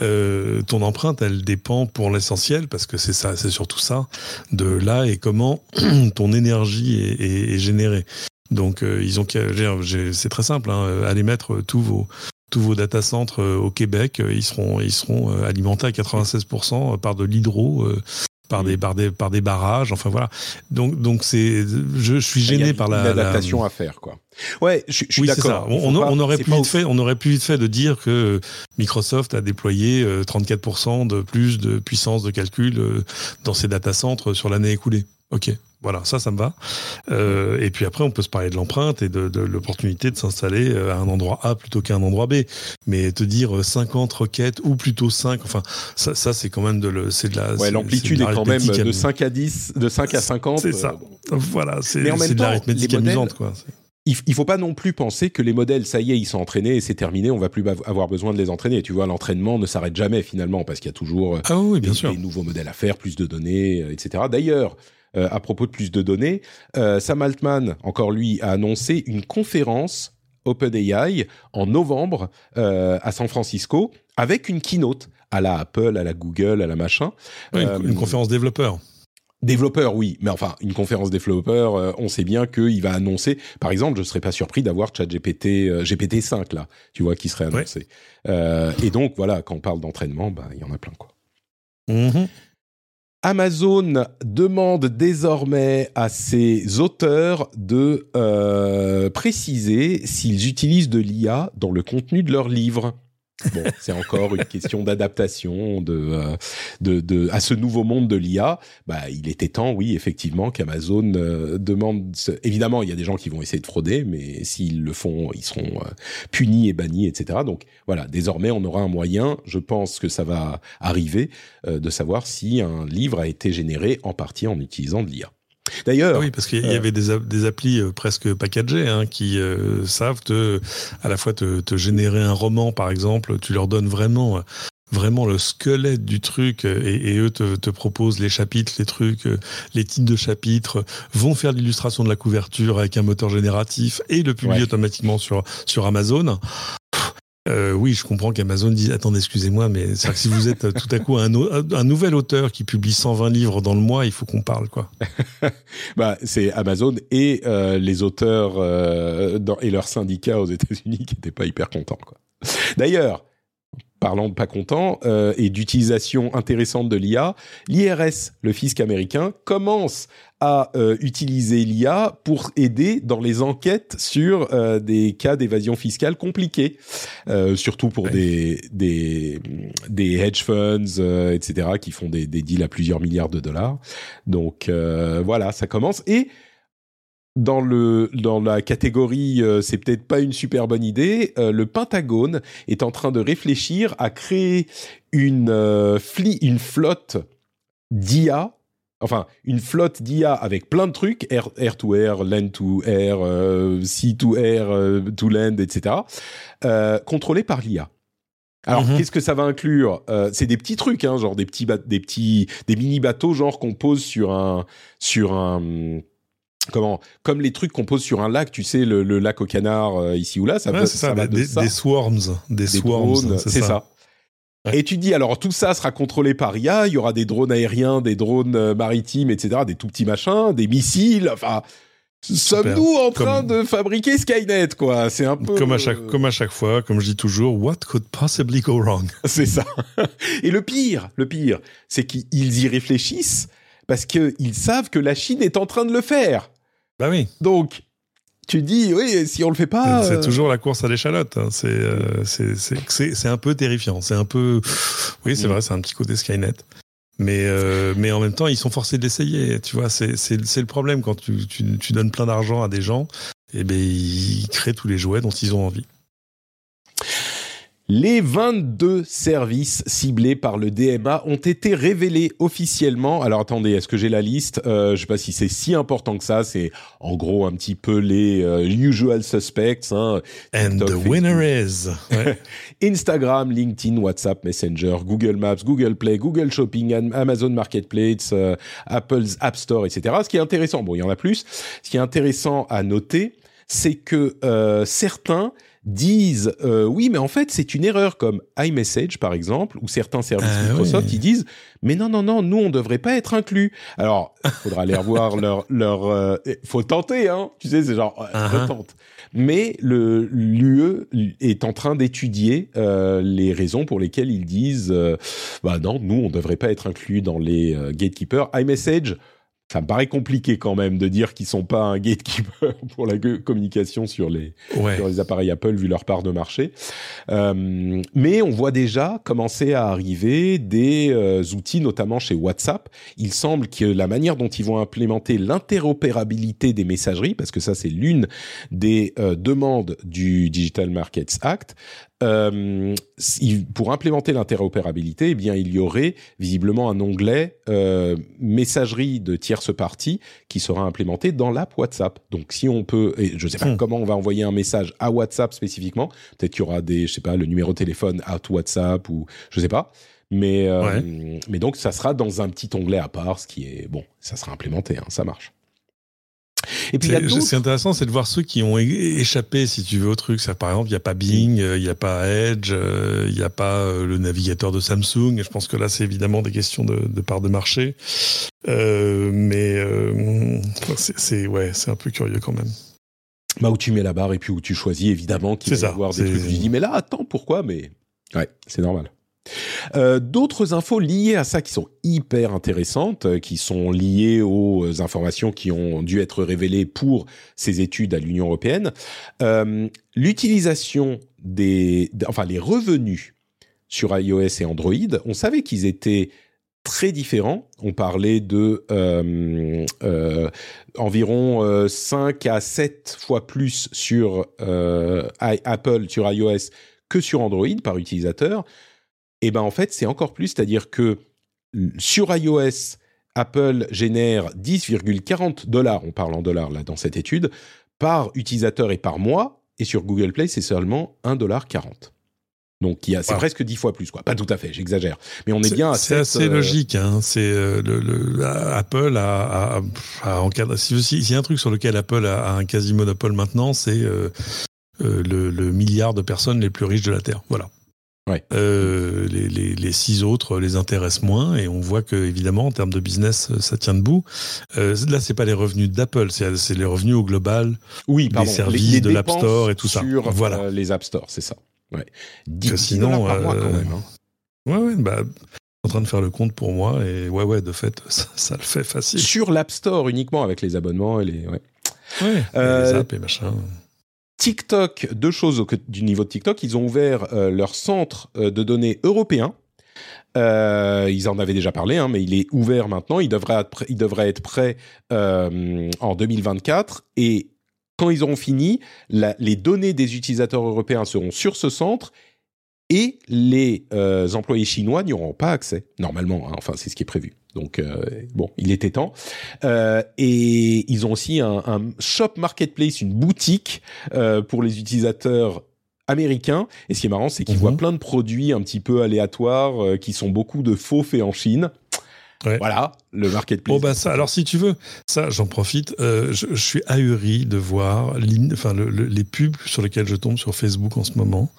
Euh, ton empreinte, elle dépend pour l'essentiel, parce que c'est ça, c'est surtout ça, de là et comment ton énergie est, est, est générée. Donc, euh, ils ont, c'est très simple, hein, allez mettre tous vos tous vos data centres euh, au Québec, ils seront, ils seront euh, alimentés à 96% par de l'hydro par des, par des, par des barrages. Enfin voilà. Donc, donc c'est, je, je suis gêné par la. adaptation à faire, quoi. Ouais, je, je suis oui, d'accord. On, on, aurait plus vite fait, on aurait plus vite fait de dire que Microsoft a déployé 34% euh, de plus de puissance de calcul euh, dans ses data centres sur l'année écoulée. Ok. Voilà, ça, ça me va. Euh, et puis après, on peut se parler de l'empreinte et de, de l'opportunité de s'installer euh, à un endroit A plutôt qu'à un endroit B. Mais te dire 50 requêtes ou plutôt 5, enfin, ça, ça c'est quand même de, le, c'est de la. Ouais, l'amplitude est, quand même de 5 à 10, de 5 à 50. C'est ça. Euh, voilà, c'est, c'est de l'arithmétique amusante, quoi il faut pas non plus penser que les modèles, ça y est, ils sont entraînés et c'est terminé, on va plus avoir besoin de les entraîner. Tu vois, l'entraînement ne s'arrête jamais finalement parce qu'il y a toujours ah oui, bien des, sûr. des, nouveaux modèles à faire, plus de données, etc. D'ailleurs, euh, à propos de plus de données. Euh, Sam Altman, encore lui, a annoncé une conférence OpenAI en novembre euh, à San Francisco avec une keynote à la Apple, à la Google, à la machin. Ouais, une, une, conférence développeur. Développeur, oui, mais enfin, une conférence développeur, euh, on sait bien qu'il va annoncer. Par exemple, je serais pas surpris d'avoir ChatGPT euh, GPT 5 là, tu vois, qui serait annoncé. Ouais. Euh, et donc voilà, quand on parle d'entraînement, bah il y en a plein quoi. Mm -hmm. Amazon demande désormais à ses auteurs de euh, préciser s'ils utilisent de l'IA dans le contenu de leurs livres. Bon, c'est encore une question d'adaptation de, euh, de, de, à ce nouveau monde de l'IA. Bah, il était temps, oui, effectivement, qu'Amazon euh, demande. Évidemment, il y a des gens qui vont essayer de frauder, mais s'ils le font, ils seront euh, punis et bannis, etc. Donc, voilà, désormais, on aura un moyen. Je pense que ça va arriver euh, de savoir si un livre a été généré en partie en utilisant de l'IA. D'ailleurs, ah oui, parce qu'il y avait des, des applis presque packagées hein, qui savent te, à la fois te, te, générer un roman, par exemple. Tu leur donnes vraiment vraiment le squelette du truc et, eux te, proposent les chapitres, les trucs, les titres de chapitres, vont faire l'illustration de la couverture avec un moteur génératif et le publient automatiquement sur, sur Amazon. Euh, oui, je comprends qu'Amazon dise attendez, excusez-moi, mais c'est que si vous êtes tout à coup un, un, nouvel auteur qui publie 120 livres dans le mois, il faut qu'on parle, quoi. bah, c'est Amazon et euh, les auteurs euh, dans, et leurs syndicats aux États-Unis qui n'étaient pas hyper contents, quoi. D'ailleurs, parlant de pas content euh, et d'utilisation intéressante de l'IA, l'IRS, le fisc américain, commence à euh, utiliser l'IA pour aider dans les enquêtes sur euh, des cas d'évasion fiscale compliqués, surtout pour des, des, des hedge funds, etc., qui font des, des deals à plusieurs milliards de dollars. Donc voilà, ça commence et dans le dans la catégorie euh, c'est peut-être pas une super bonne idée, euh, le Pentagone est en train de réfléchir à créer une euh, une flotte d'IA enfin une flotte d'IA avec plein de trucs air, air to air, land to air, sea to air, to land, etc. contrôlée par l'IA. Alors, mhm. qu'est-ce que ça va inclure? C'est des petits trucs, hein, genre des petits, des petits, des mini bateaux, genre qu'on pose sur un, sur un, comment comme les trucs qu'on pose sur un lac, tu sais le, lac au canard euh, ici ou là, ça, ça, va des, des, swarms, des, swarms, c'est ça. Et tu dis alors tout ça sera contrôlé par IA, il y aura des drones aériens, des drones euh, maritimes, etc., des tout petits machins, des missiles, enfin. Sommes-nous en train de fabriquer Skynet, quoi? C'est un peu comme à chaque comme à chaque fois, comme je dis toujours, what could possibly go wrong? C'est ça. Et le pire, le pire, c'est qu'ils y réfléchissent parce qu'ils savent que la Chine est en train de le faire. Bah oui. Donc, tu dis, oui, si on le fait pas. C'est euh, toujours la course à l'échalote. Hein. Euh, c'est un peu terrifiant. C'est un peu. Oui, c'est mm. vrai, c'est un petit côté Skynet. Mais, euh, mais en même temps, ils sont forcés d'essayer. Tu vois, c'est le problème quand tu, tu, tu donnes plein d'argent à des gens. Et eh ben, ils créent tous les jouets dont ils ont envie. Les 22 services ciblés par le DMA ont été révélés officiellement. Alors attendez, est-ce que j'ai la liste? Euh, Je sais pas si c'est si important que ça. C'est en gros un petit peu les euh, usual suspects. Hein. And the winner is Instagram, LinkedIn, WhatsApp, Messenger, Google Maps, Google Play, Google Shopping, Amazon Marketplace, euh, Apple's App Store, etc. Ce qui est intéressant, bon, il y en a plus. Ce qui est intéressant à noter, c'est que euh, certains disent euh, oui mais en fait c'est une erreur comme iMessage par exemple ou certains services ah Microsoft ils disent mais non non non nous on devrait pas être inclus. Alors il faudra aller revoir leur leur euh, faut tenter hein. Tu sais c'est genre uh tente mais le l'UE est en train d'étudier euh, les raisons pour lesquelles ils disent bah non nous on devrait pas être inclus dans les gatekeepers. iMessage ça me paraît compliqué quand même de dire qu'ils sont pas un gatekeeper pour la communication sur les, sur les appareils Apple vu leur part de marché. Euh, mais on voit déjà commencer à arriver des euh, outils, notamment chez WhatsApp. Il semble que la manière dont ils vont implémenter l'interopérabilité des messageries, parce que ça c'est l'une des euh, demandes du Digital Markets Act, euh, pour implémenter l'interopérabilité, eh bien, il y aurait visiblement un onglet euh, messagerie de tierce partie qui sera implémenté dans l'app WhatsApp. Donc, si on peut, et je ne sais pas hmm. comment on va envoyer un message à WhatsApp spécifiquement, peut-être qu'il y aura des, je sais pas, le numéro de téléphone à WhatsApp ou je sais pas. Mais, euh, mais donc, ça sera dans un petit onglet à part, ce qui est bon, ça sera implémenté, hein, ça marche. Et puis c'est intéressant, c'est de voir ceux qui ont échappé, si tu veux, au truc. Ça, par exemple, il n'y a pas Bing, euh, il n'y a pas Edge, euh, il n'y a pas euh, le navigateur de Samsung. Et je pense que là, c'est évidemment des questions de, de part de marché. Euh, mais euh, c'est ouais, c'est un peu curieux quand même. Bah où tu mets la barre et puis où tu choisis évidemment qu'il va y avoir des trucs. Je dis mais là attends pourquoi? Mais ouais c'est normal. Euh, d'autres infos liées à ça qui sont hyper intéressantes, euh, qui sont liées aux euh, informations qui ont dû être révélées pour ces études à l'Union européenne. L'utilisation des, enfin les revenus sur iOS et Android, on savait qu'ils étaient très différents. On parlait de environ 5 à 7 fois plus sur Apple, sur iOS que sur Android par utilisateur. Et ben en fait, c'est encore plus, c'est-à-dire que sur iOS, Apple génère 10,40 dollars, on parle en dollars là dans cette étude, par utilisateur et par mois, et sur Google Play, c'est seulement 1,40 dollar. Donc c'est presque dix fois plus, quoi. Pas tout à fait, j'exagère. Mais on est, bien à C'est assez euh, logique. Hein. C'est euh, le, Apple a, a, encadré. S'il y a un truc sur lequel Apple a, un quasi monopole maintenant, c'est euh, le, milliard de personnes les plus riches de la terre. Voilà. Ouais. les, les, les, six autres les intéressent moins et on voit que évidemment en termes de business ça tient debout. Euh, là c'est pas les revenus d'Apple, c'est les revenus au global, oui, des services de l'App Store et tout ça. Voilà, les App Store, c'est ça. Ouais. 10, sinon, par mois quand même. Hein. Ouais, ouais, bah, en train de faire le compte pour moi et ouais, ouais, de fait, ça, le fait facile. Sur l'App Store uniquement avec les abonnements et les. Ouais, ouais euh, les apps et machin. TikTok, deux choses du niveau de TikTok. Ils ont ouvert euh, leur centre euh, de données européen. Euh, ils en avaient déjà parlé, hein, mais il est ouvert maintenant. Il devrait être, prêt en 2024. Et quand ils auront fini, les données des utilisateurs européens seront sur ce centre et les employés chinois n'y auront pas accès, normalement. Hein, enfin, c'est ce qui est prévu. Donc, euh, bon, il était temps. Euh, et ils ont aussi un, shop marketplace, une boutique pour les utilisateurs américains. Et ce qui est marrant, c'est qu'ils mhm. voient plein de produits un petit peu aléatoires qui sont beaucoup de faux faits en Chine. Voilà, le marketplace. Bon, bah ça, alors si tu veux, ça, j'en profite. Euh, je, suis ahuri de voir enfin, les pubs sur lesquelles je tombe sur Facebook en ce moment.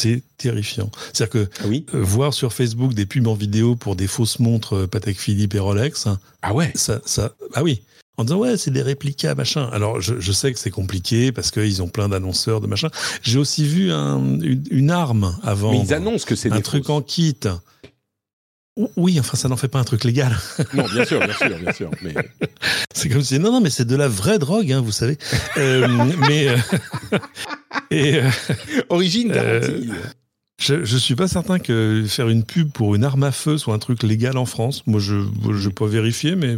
C'est terrifiant. C'est-à-dire que ah oui euh, voir sur Facebook des pubs en vidéo pour des fausses montres euh, Patek Philippe et Rolex. Ah ouais ça, ça, Ah oui en disant ouais c'est des réplicas machin. Alors je, je sais que c'est compliqué parce qu'ils ont plein d'annonceurs de machin. J'ai aussi vu un, une, arme avant. Mais ils annoncent que c'est un truc en kit. Oui, enfin, ça n'en fait pas un truc légal. Non, bien sûr, bien sûr, bien sûr. Mais... C'est comme si non, non, mais c'est de la vraie drogue, hein, vous savez. Euh, mais euh, et euh, origine garantie. Je, ne suis pas certain que faire une pub pour une arme à feu soit un truc légal en France. Moi, je je peux vérifier, mais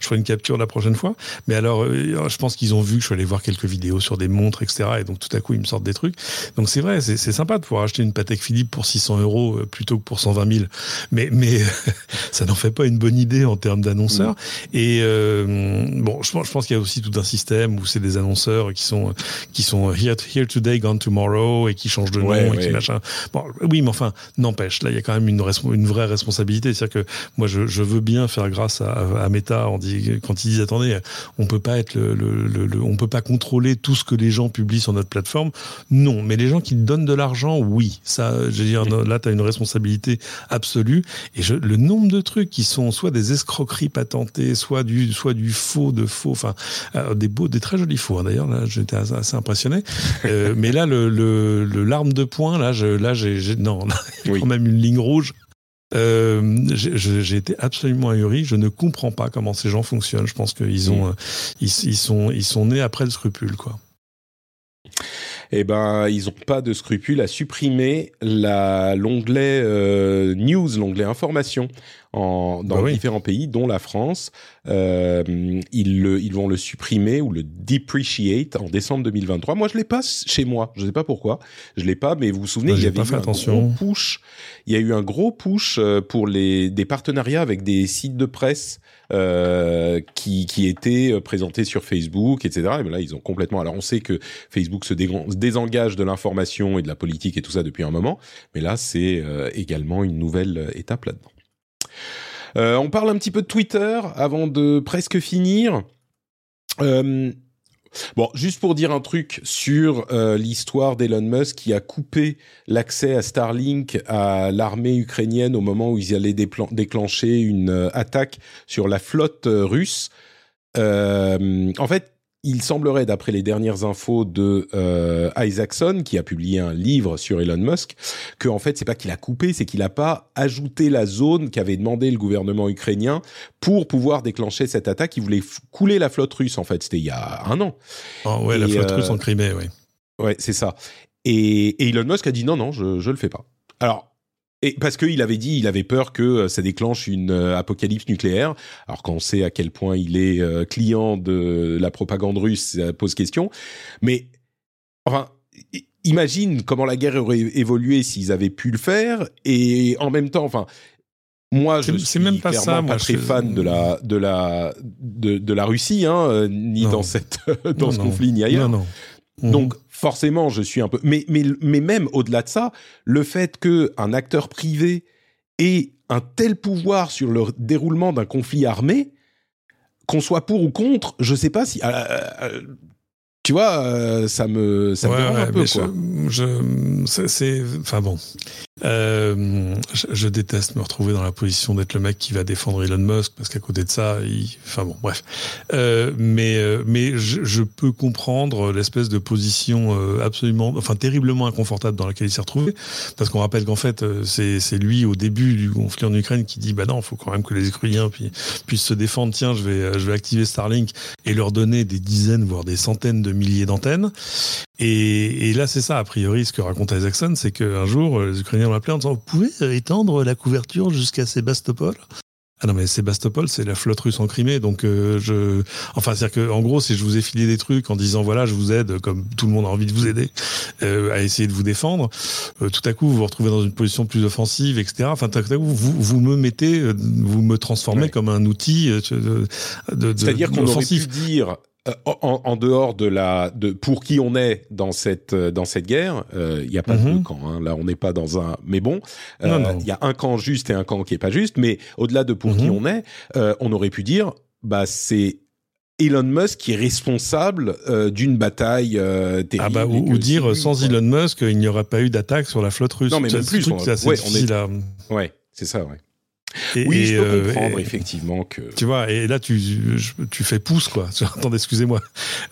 je ferai une capture la prochaine fois. Mais alors, euh, je pense qu'ils ont vu que je suis allé voir quelques vidéos sur des montres, etc. Et donc, tout à coup, ils me sortent des trucs. Donc, c'est vrai, c'est sympa de pouvoir acheter une Patek Philippe pour 600 euros euh, plutôt que pour 120 000. Mais, mais ça n'en fait pas une bonne idée en termes d'annonceurs. Mm. Et euh, bon, je, je pense qu'il y a aussi tout un système où c'est des annonceurs qui sont qui sont here, here today, gone tomorrow et qui changent de nom et qui machin. Bon, oui, mais enfin, n'empêche, là, il y a quand même une, vraie responsabilité. C'est-à-dire que moi, je, je, veux bien faire grâce à, à Meta on dit, quand ils disent attendez, on peut pas être le, le, le, on peut pas contrôler tout ce que les gens publient sur notre plateforme. Non, mais les gens qui donnent de l'argent, oui, ça, je veux dire, là, tu as une responsabilité absolue. Et je, le nombre de trucs qui sont soit des escroqueries patentées, soit du, soit du faux de faux, enfin, euh, des beaux, des très jolis faux. Hein, d'ailleurs, là, j'étais assez impressionné. Euh, mais là, le, le, l'arme de poing, là, je, là, j'ai non, il y a quand même une ligne rouge. Euh, j'ai été absolument ahuri. Je ne comprends pas comment ces gens fonctionnent. Je pense qu'ils ont, mm. euh, ils, sont, ils sont nés après le scrupule, quoi. Eh ben, ils n'ont pas de scrupule à supprimer l'onglet euh, news, l'onglet information en, dans bah différents pays, dont la France. Euh, ils, le, ils vont le supprimer ou le depreciate en décembre 2023. Moi, je l'ai pas chez moi. Je ne sais pas pourquoi. Je l'ai pas, mais vous vous souvenez, il y avait eu un gros push. Il y a eu un gros push euh, pour les des partenariats avec des sites de presse euh, qui, qui étaient euh, présentés sur Facebook, etc. Et ben là, ils ont complètement. Alors, on sait que Facebook se désengage de l'information et de la politique et tout ça depuis un moment, mais là, c'est euh, également une nouvelle étape là-dedans. On parle un petit peu de Twitter avant de presque finir. Euh, bon, juste pour dire un truc sur euh, l'histoire d'Elon Musk qui a coupé l'accès à Starlink à l'armée ukrainienne au moment où ils allaient déclencher une attaque sur la flotte russe. en fait, il semblerait, d'après les dernières infos de euh, Isaacson, qui a publié un livre sur Elon Musk, que en fait c'est pas qu'il a coupé, c'est qu'il n'a pas ajouté la zone qu'avait demandé le gouvernement ukrainien pour pouvoir déclencher cette attaque. Il voulait couler la flotte russe. En fait, c'était il y a un an. Ah ouais, la flotte russe en Crimée, oui. Ouais, c'est ça. Et, et, Elon Musk a dit non, non, je je le fais pas. Alors et parce qu'il avait dit, il avait peur que euh, ça déclenche une euh, apocalypse nucléaire. Alors quand on sait à quel point il est euh, client de la propagande russe, ça pose question. Mais enfin, imagine comment la guerre aurait évolué s'ils avaient pu le faire. Et en même temps, enfin, Moi, je suis même pas clairement pas très fan de la de la de, de la Russie, hein, ni dans cette dans ce conflit ni ailleurs. Non, non. Donc forcément, je suis un peu. Mais même au-delà de ça, le fait que un acteur privé ait un tel pouvoir sur le déroulement d'un conflit armé, qu'on soit pour ou contre, je sais pas si. Euh, euh, tu vois, ça me ça me dérange un peu quoi. Je, je c'est enfin bon. Euh, je, déteste me retrouver dans la position d'être le mec qui va défendre Elon Musk parce qu'à côté de ça, il... enfin bon, bref. Euh, mais euh, mais je, je, peux comprendre l'espèce de position euh, absolument, enfin terriblement inconfortable dans laquelle il s'est retrouvé, parce qu'on rappelle qu'en fait euh, c'est c'est lui au début du conflit en Ukraine qui dit bah non, il faut quand même que les Ukrainiens puissent se défendre. Tiens, je vais je vais activer Starlink et leur donner des dizaines voire des centaines de milliers d'antennes. Et, et là c'est ça a priori ce que raconte Isaacson, c'est qu'un jour les Ukrainiens on m'appeler en disant Vous pouvez étendre la couverture jusqu'à Sébastopol? Ah non mais Sébastopol c'est la flotte russe en Crimée donc euh, je enfin c'est à dire que en gros si je vous ai filé des trucs en disant voilà je vous aide comme tout le monde a envie de vous aider euh, à essayer de vous défendre euh, tout à coup vous vous retrouvez dans une position plus offensive etc enfin tout à coup vous vous me mettez vous me transformez comme un outil de, de c'est-à-dire qu'on aurait pu dire euh, en, en, dehors de la de pour qui on est dans cette euh, dans cette guerre, il euh, n'y a pas de mhm. camp. Hein. Là, on n'est pas dans un. Mais bon, il y a un camp juste et un camp qui est pas juste. Mais au-delà de pour qui mhm. on est, on aurait pu dire, bah c'est Elon Musk qui est responsable d'une bataille terrible. Ah bah, ou, dire sans Elon Musk, il n'y aurait pas eu d'attaque sur la flotte russe. Non mais même plus. On, ouais, on est... ouais, c'est ça, ouais. Et, oui, je peux euh, comprendre effectivement que. Tu vois, et là tu tu fais pouce quoi. Attendez, excusez-moi.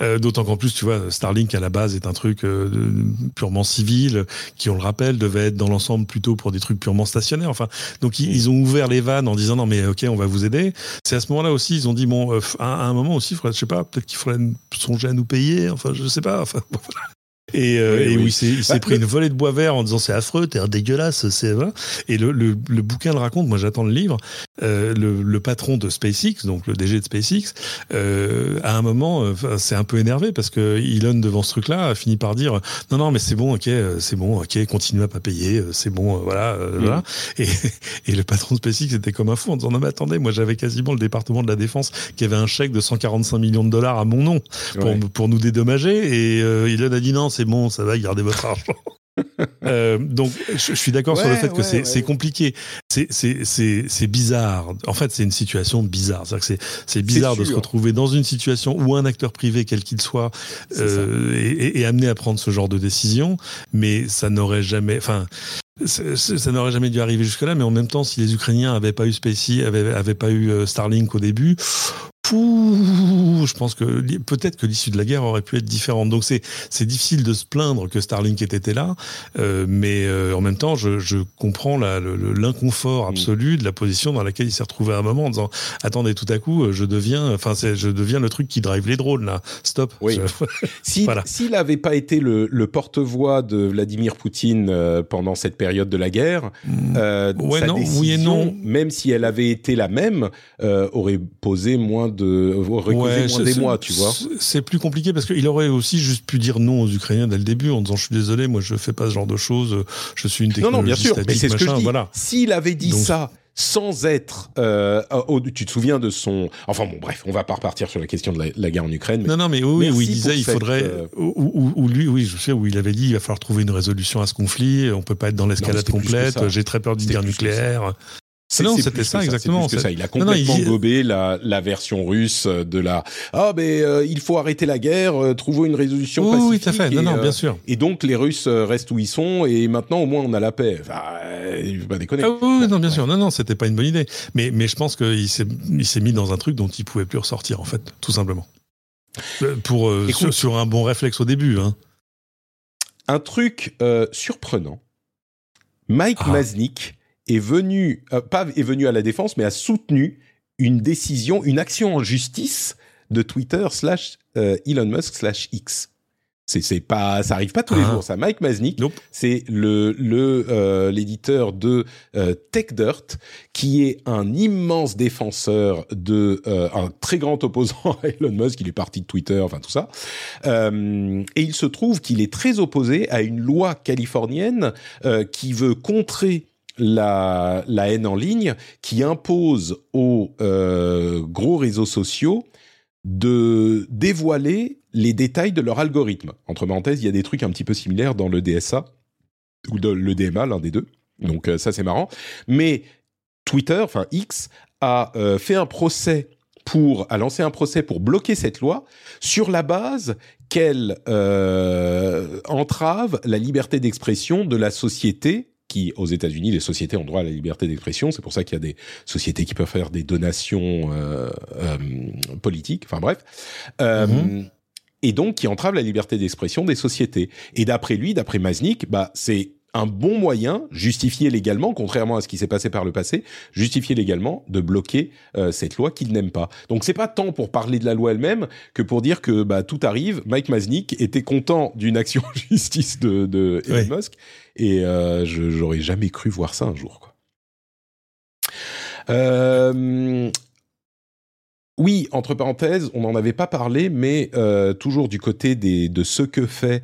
Euh, D'autant qu'en plus, tu vois, Starlink à la base est un truc euh, purement civil, qui on le rappelle devait être dans l'ensemble plutôt pour des trucs purement stationnaires. Enfin, donc ils, ont ouvert les vannes en disant non mais ok, on va vous aider. C'est à ce moment-là aussi, ils ont dit bon, à, un moment aussi, faudrait, je sais pas, peut-être qu'il faudrait songer à nous payer. Enfin, je sais pas. Enfin, voilà. Et, euh, et oui, il s'est bah, pris une volée de bois vert en disant c'est affreux, t'es dégueulasse, c'est Et le, le, le, bouquin le raconte. Moi, j'attends le livre. Euh, le, le, patron de SpaceX, donc le DG de SpaceX, euh, à un moment, euh, c'est un peu énervé parce que Elon devant ce truc-là a fini par dire non non mais c'est bon, ok, euh, c'est bon, ok, continue à pas payer, c'est bon, voilà, mm. voilà. Et, et, le patron de SpaceX était comme un fou en disant non mais attendez, moi j'avais quasiment le département de la défense qui avait un chèque de 145 millions de dollars à mon nom pour, pour nous dédommager et Elon a dit non c'est c'est bon, ça va, gardez votre argent. euh, donc, je, suis d'accord sur le fait que c'est compliqué. C'est bizarre. En fait, c'est une situation bizarre. C'est bizarre de se retrouver dans une situation où un acteur privé, quel qu'il soit, euh, est, est, amené à prendre ce genre de décision, mais ça n'aurait jamais. Enfin, ça n'aurait jamais dû arriver jusque-là, mais en même temps, si les Ukrainiens n'avaient pas eu avaient, avaient pas eu euh, Starlink au début, je pense que peut-être que l'issue de la guerre aurait pu être différente. Donc c'est c'est difficile de se plaindre que Starlink ait été là, euh, mais euh, en même temps, je, je comprends l'inconfort absolu de la position dans laquelle il s'est retrouvé à un moment en disant attendez tout à coup je deviens enfin je deviens le truc qui drive les drones là stop. Oui. S'il n'avait pas été le, le porte-voix de Vladimir Poutine euh, pendant cette période de la guerre, mm. ouais, sa non, décision, oui et non. même si elle avait été la même, aurait posé moins de ouais, moins des mois, tu vois. C'est plus compliqué parce qu'il aurait aussi juste pu dire non aux Ukrainiens dès le début en disant je suis désolé, moi je fais pas ce genre de choses, je suis une technologie Non, non, bien sûr, mais c'est ce que je dis. Voilà. S'il avait dit ça sans être, euh, tu te souviens de son, enfin bon, bref, on va pas repartir sur la question de la, guerre en Ukraine. non, non, mais oui, où il disait, il faudrait, euh, où, lui, oui, je sais, où il avait dit, il va falloir trouver une résolution à ce conflit, on peut pas être dans l'escalade complète, j'ai très peur d'une guerre nucléaire. Non, c'était ça, exactement. Ça. Il a complètement gobé la, la, version russe de la ah ben euh, il faut arrêter la guerre, euh, trouvons une résolution pacifique. Oui, tout à fait. Non, non, bien euh, sûr. Et donc les Russes restent où ils sont et maintenant au moins on a la paix. Enfin, je vais pas déconner. Ah, oui, non, bien sûr. Non, non, c'était pas une bonne idée. Mais mais je pense qu'il s'est il s'est mis dans un truc dont il pouvait plus ressortir en fait, tout simplement. Pour sur, un bon réflexe au début. Hein. Un truc surprenant. Mike ah. Maznik est venu, euh, pas est venu à la défense, mais a soutenu une décision, une action en justice de Twitter slash euh, Elon Musk slash X. C'est pas, ça arrive pas tous les ah. jours. Ça, Mike Maznik, c'est le le euh, l'éditeur de TechDirt, qui est un immense défenseur de un très grand opposant à Elon Musk. Il est parti de Twitter, enfin tout ça. et il se trouve qu'il est très opposé à une loi californienne qui veut contrer la, la haine en ligne qui impose aux gros réseaux sociaux de dévoiler les détails de leur algorithme. Entre parenthèses, il y a des trucs un petit peu similaires dans le DSA ou dans le DMA, l'un des deux. Donc ça c'est marrant. Mais Twitter, enfin X, a fait un procès pour a lancé un procès pour bloquer cette loi sur la base qu'elle euh, entrave la liberté d'expression de la société qui, aux États-Unis, les sociétés ont droit à la liberté d'expression. C'est pour ça qu'il y a des sociétés qui peuvent faire des donations euh, euh, politiques. Enfin bref. Mm-hmm. Et donc, qui entrave la liberté d'expression des sociétés. Et d'après lui, d'après Maznik, bah, c'est un bon moyen, justifié légalement, contrairement à ce qui s'est passé par le passé, justifié légalement de bloquer euh, cette loi qu'il n'aime pas. Donc c'est pas tant pour parler de la loi elle-même que pour dire que bah, tout arrive. Mike Maznik était content d'une action en justice de, de Elon Musk et euh, je j'aurais jamais cru voir ça un jour. Quoi. Euh, oui, entre parenthèses, on n'en avait pas parlé, mais euh, toujours du côté des, de ce que fait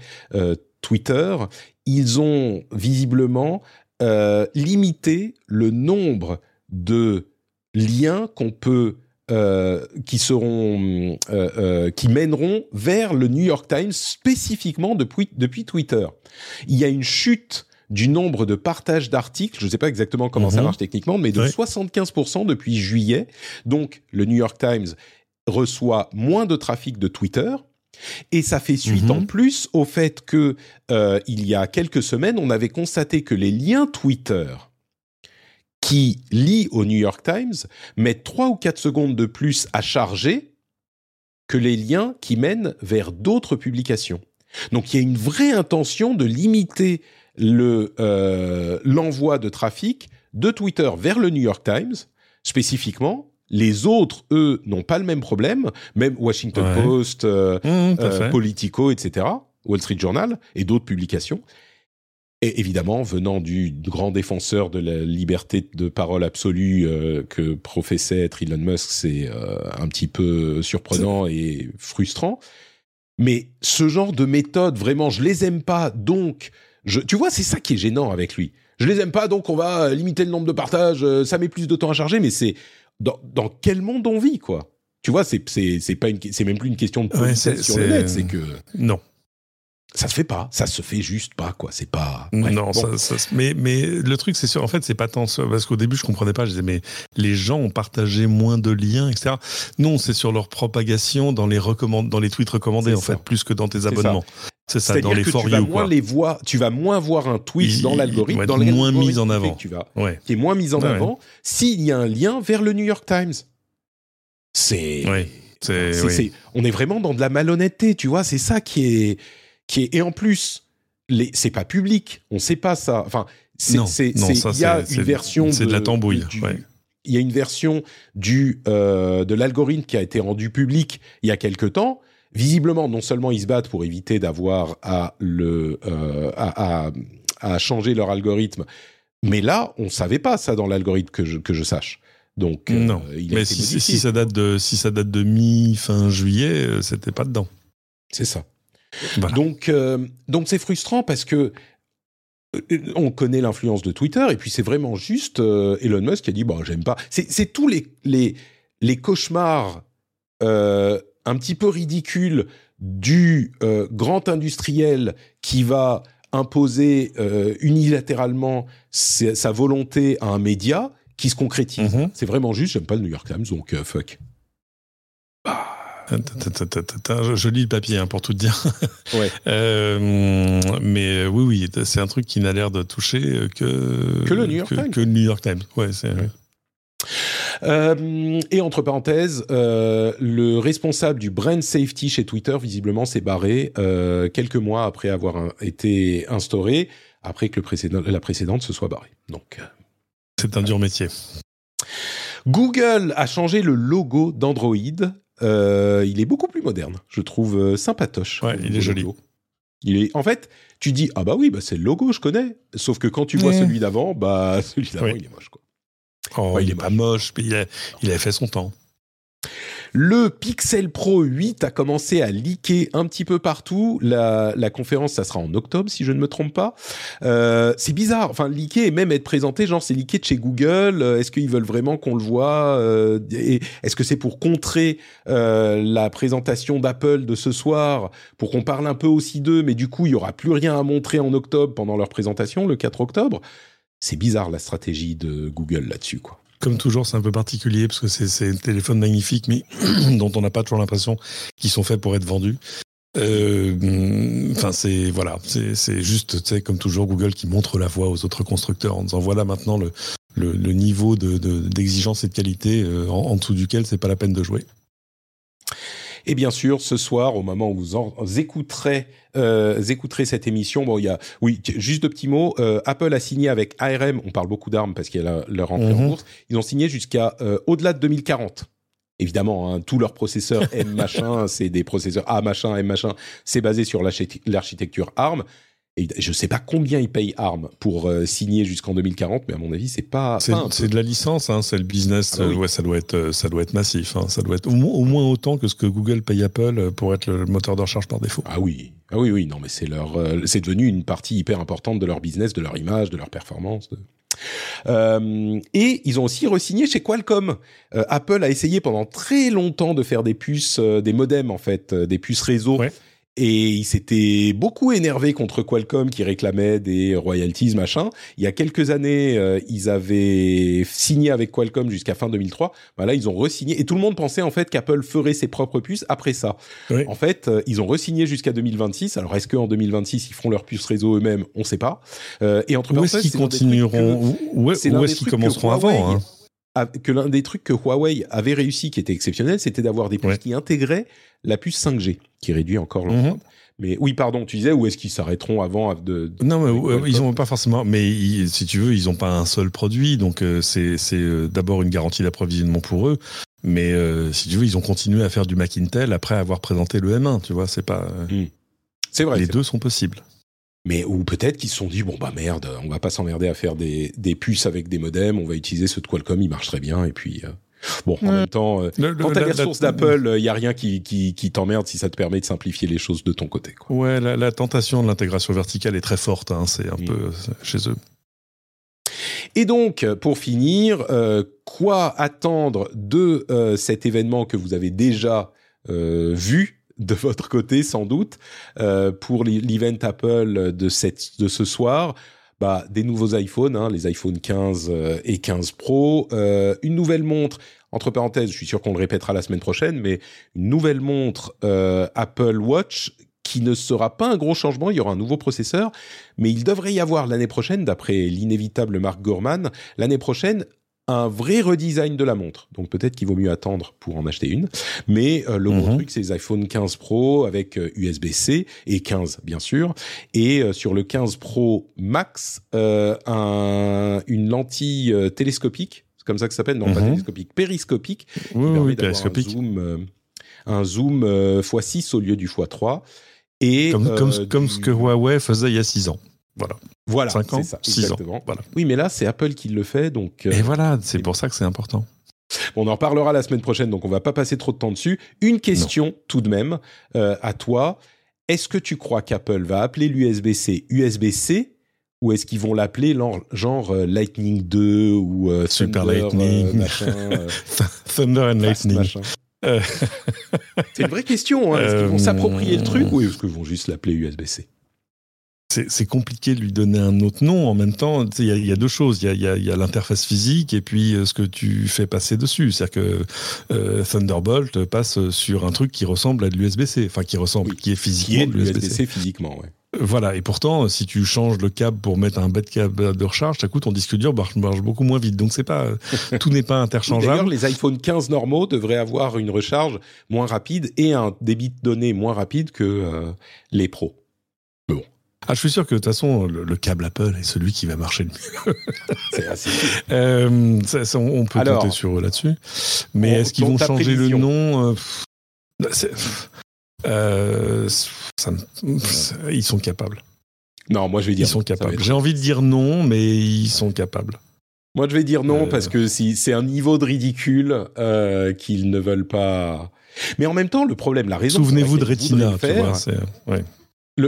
Twitter, ils ont visiblement euh, limité le nombre de liens qu'on peut euh, qui seront euh, qui mèneront vers le New York Times spécifiquement depuis depuis Twitter. Il y a une chute du nombre de partages d'articles, je ne sais pas exactement comment ça mhm. marche techniquement, mais de 75% depuis juillet. Donc le New York Times reçoit moins de trafic de Twitter et ça fait suite en mhm. plus au fait que euh, il y a quelques semaines, on avait constaté que les liens Twitter qui lient au New York Times mettent 3 ou 4 secondes de plus à charger que les liens qui mènent vers d'autres publications. Donc il y a une vraie intention de limiter le euh, l'envoi de trafic de Twitter vers le New York Times spécifiquement les autres, eux, n'ont pas le même problème. Même Washington Post, euh, mmh, euh, Politico, etc., Wall Street Journal et d'autres publications. Et évidemment, venant du grand défenseur de la liberté de parole absolue euh, que professait Elon Musk, c'est un petit peu surprenant et frustrant. Mais ce genre de méthode, vraiment, je les aime pas. Donc, je, tu vois, c'est ça qui est gênant avec lui. Je les aime pas, donc on va limiter le nombre de partages. Ça met plus de temps à charger, mais c'est dans, dans quel monde on vit, quoi? Tu vois, c'est pas une c'est même plus une question de politesse sur le net, c'est que non. Ça se fait pas, ça se fait juste pas quoi. C'est pas. non, ça, ça, mais mais le truc c'est sûr. En fait, c'est pas tant ça, parce qu'au début je comprenais pas. Je disais mais les gens ont partagé moins de liens, etc. Non, c'est sur leur propagation dans les recommand... dans les tweets recommandés en fait, plus que dans tes abonnements. C'est ça, dans les que tu vas moins les voir, tu vas moins voir un tweet dans l'algorithme, dans moins mis en avant, tu vas, qui est moins mis en avant, s'il y a un lien vers le New York Times. C'est, on est vraiment dans de la malhonnêteté, tu vois. C'est ça qui est, qui est, et en plus, c'est pas public, on sait pas ça. Enfin, c'est, c'est, il y a une version, c'est de, la tambouille. il y a une version du euh, de l'algorithme qui a été rendu public il y a quelque temps visiblement, non seulement ils se battent pour éviter d'avoir à le euh, à, à, changer leur algorithme, mais là, on savait pas ça dans l'algorithme que je, que je sache. Donc, euh, non. mais si, si, ça date de si ça date de mi fin juillet, euh, c'était pas dedans. C'est ça. Donc donc c'est frustrant parce que on connaît l'influence de Twitter et puis c'est vraiment juste Elon Musk qui a dit bon j'aime pas. C'est tous les les les cauchemars un petit peu ridicule du euh, grand industriel qui va imposer euh, unilatéralement sa, volonté à un média qui se concrétise. Mhm. C'est vraiment juste, j'aime pas le New York Times, donc euh, fuck. Je, lis le papier hein, pour tout te dire. mais oui, oui, c'est un truc qui n'a l'air de toucher que, que le New York Times. Que le New York Times. Ouais, c'est. Euh, et entre parenthèses, euh, le responsable du brand safety chez Twitter, visiblement, s'est barré euh, quelques mois après avoir été instauré, après que le précédent, la précédente se soit barrée. Donc, c'est un dur métier. Google a changé le logo d'Android. il est beaucoup plus moderne, je trouve sympatoche. Ouais, il est joli. Il est, en fait, tu dis ah bah oui, bah c'est le logo, je connais. Sauf que quand tu vois celui d'avant, bah celui d'avant il est moche quoi. Oh, il est pas moche, mais il, a, il fait son temps. Le Pixel Pro 8 a commencé à leaker un petit peu partout. La, la conférence, ça sera en octobre, si je ne me trompe pas. Euh, c'est bizarre. Enfin, leaker et même être présenté, genre c'est leaké de chez Google. Euh, est-ce qu'ils veulent vraiment qu'on le voit euh, Est-ce que c'est pour contrer euh, la présentation d'Apple de ce soir, pour qu'on parle un peu aussi d'eux, mais du coup, il y aura plus rien à montrer en octobre pendant leur présentation, le 4 octobre? C'est bizarre la stratégie de Google là-dessus, quoi. Comme toujours, c'est un peu particulier parce que c'est un téléphone magnifique, mais dont on n'a pas toujours l'impression qu'ils sont faits pour être vendus. Euh, enfin, c'est voilà, c'est juste, tu sais, comme toujours, Google qui montre la voie aux autres constructeurs en disant voilà maintenant le niveau d'exigence de, et de qualité euh, en, en, dessous duquel c'est pas la peine de jouer. Et bien sûr, ce soir, au moment où vous, en, vous écouterez, euh, écouterez cette émission, bon, il y a, oui, juste de petits mots. Euh, Apple a signé avec ARM. On parle beaucoup d'armes parce qu'il y a leur entrée en bourse. Ils ont signé jusqu'à euh, au-delà de 2040 évidemment, hein, tous leurs processeurs M machin, c'est des processeurs A machin, M machin, c'est basé sur l'architecture ARM. Et je sais pas combien ils payent ARM pour euh, signer jusqu'en 2040, mais à mon avis, c'est pas. C'est de la licence, hein, c'est le business. Ah bah oui. ouais, ça doit être, ça doit être massif. Hein, ça doit être au, au, moins autant que ce que Google paye Apple pour être le moteur de recherche par défaut. Ah oui, ah oui, oui. Non, mais c'est leur, euh, c'est devenu une partie hyper importante de leur business, de leur image, de leur performance. De... Euh, et ils ont aussi re-signé chez Qualcomm. Euh, Apple a essayé pendant très longtemps de faire des puces, euh, des modems en fait, euh, des puces réseau. Ouais. Et il s'était beaucoup énervé contre Qualcomm qui réclamait des royalties, machin. Il y a quelques années, euh, ils avaient signé avec Qualcomm jusqu'à fin 2003. Voilà, ils ont re-signé. Et tout le monde pensait en fait qu'Apple ferait ses propres puces après ça. Oui. En fait, euh, ils ont re-signé jusqu'à 2026. Alors, est-ce qu'en 2026, ils feront leurs puces réseau eux-mêmes? On ne sait pas. Euh, et entre où est-ce qu'ils continueront? Où est-ce qu'ils commenceront avant hein? Que l'un des trucs que Huawei avait réussi, qui était exceptionnel, c'était d'avoir des puces ouais. qui intégraient la puce 5G, qui réduit encore l'empreinte. Mm -hmm. Mais oui, pardon, tu disais, où est-ce qu'ils s'arrêteront avant de, de Non, mais euh, ils n'ont pas forcément. Mais ils, si tu veux, ils n'ont pas un seul produit, donc euh, c'est euh, d'abord une garantie d'approvisionnement pour eux. Mais euh, si tu veux, ils ont continué à faire du Mac Intel après avoir présenté le M1. Tu vois, c'est pas. Mm. C'est vrai. Les deux sont possibles mais ou peut-être qu'ils se sont dit bon bah merde, on va pas s'emmerder à faire des, des puces avec des modems, on va utiliser ceux de Qualcomm, ils marchent très bien et puis euh, bon en même temps euh, le, quand t'as les ressources d'Apple, il y a rien qui qui, qui t'emmerde si ça te permet de simplifier les choses de ton côté. Quoi. Ouais, la, la tentation de l'intégration verticale est très forte, hein, c'est un mmh. peu chez eux. Et donc, pour finir, euh, quoi attendre de euh, cet événement que vous avez déjà euh, vu? De votre côté sans doute euh, pour l'event Apple de cette de ce soir. Bah des nouveaux iPhones hein, les iPhone 15 euh, et 15 Pro. Euh, une nouvelle montre entre parenthèses je suis sûr qu'on le répétera la semaine prochaine mais une nouvelle montre Apple Watch qui ne sera pas un gros changement, il y aura un nouveau processeur, mais il devrait y avoir l'année prochaine, d'après l'inévitable Mark Gurman, l'année prochaine un vrai redesign de la montre. Donc peut-être qu'il vaut mieux attendre pour en acheter une. Mais euh, le mm -hmm. gros truc, c'est les iPhone 15 Pro avec euh, USB-C et 15 bien sûr. Et euh, sur le 15 Pro Max, euh, un, une lentille euh, télescopique. C'est comme ça que ça s'appelle. Non, mm -hmm. pas télescopique, périscopique. Oui, oui périscopique. Un zoom, un zoom x6 au lieu du x3. Et comme, comme, ce que Huawei faisait il y a 6 ans. Voilà. Voilà, 5 ans, ça, 6 exactement. ans. Voilà. Oui, mais là, c'est Apple qui le fait, donc. Euh, et voilà, c'est pour ça que c'est important. On en reparlera la semaine prochaine, donc on va pas passer trop de temps dessus. Une question non. tout de même euh, à toi. Est-ce que tu crois qu'Apple va appeler l'USB-C USB-C ou est-ce qu'ils vont l'appeler genre euh, Lightning 2 ou euh, Super Thunder, Lightning, machin, Thunder and Lightning C'est une vraie question. Hein. Est-ce qu'ils vont s'approprier le truc ou est-ce qu'ils vont juste l'appeler USB-C c'est compliqué de lui donner un autre nom. En même temps, il y, y, a deux choses. Il y a, y a l'interface physique et puis euh, ce que tu fais passer dessus. C'est-à-dire que euh, Thunderbolt passe sur un truc qui ressemble à de l'USB-C, enfin qui ressemble, oui, qui est physiquement qui est de l'USB-C physiquement, ouais. Voilà, et pourtant, si tu changes le câble pour mettre un bête câble de recharge, ça coûte ton disque dur marche, marche beaucoup moins vite. Donc c'est pas, tout n'est pas interchangeable. D'ailleurs, les iPhone 15 normaux devraient avoir une recharge moins rapide et un débit de données moins rapide que euh, les pros. Ah, je suis sûr que de toute façon, le, le, câble Apple est celui qui va marcher le mieux. C'est assez euh, ça, ça, on peut Alors, compter sur eux là-dessus. Mais est-ce qu'ils vont changer prévision. le nom euh, euh, ça, Ils sont capables. Non, moi je vais dire. Ils sont capables. J'ai envie de dire non, mais ils sont capables. Moi, je vais dire non parce que si c'est un niveau de ridicule euh, qu'ils ne veulent pas. Mais en même temps, le problème, la raison. Souvenez-vous de Retina, tu vois, ouais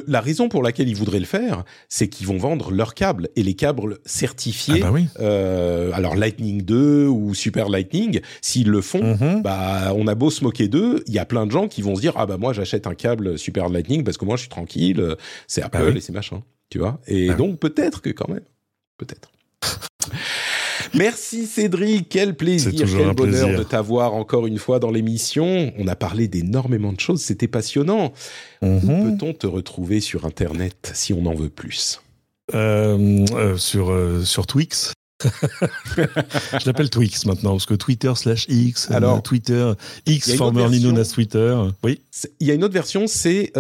la raison pour laquelle ils voudraient le faire, c'est qu'ils vont vendre leurs câbles et les câbles certifiés. Ah bah euh, alors Lightning 2 ou Super Lightning, s'ils le font, mhm. bah on a beau se moquer d'eux, il y a plein de gens qui vont se dire ah bah moi j'achète un câble Super Lightning parce que moi je suis tranquille, c'est Apple bah et c'est machin, tu vois. Et bah donc peut-être que quand même, peut-être. Merci Cédric, quel plaisir, quel bonheur de t'avoir encore une fois dans l'émission. On a parlé d'énormément de choses, c'était passionnant. Où mhm. peut-on te retrouver sur Internet si on en veut plus? Euh, euh, sur, euh, sur Twix. je l'appelle Twix maintenant parce que Twitter slash X, Alors, Twitter X formerly known as Twitter. Oui. Il y a une autre version, c'est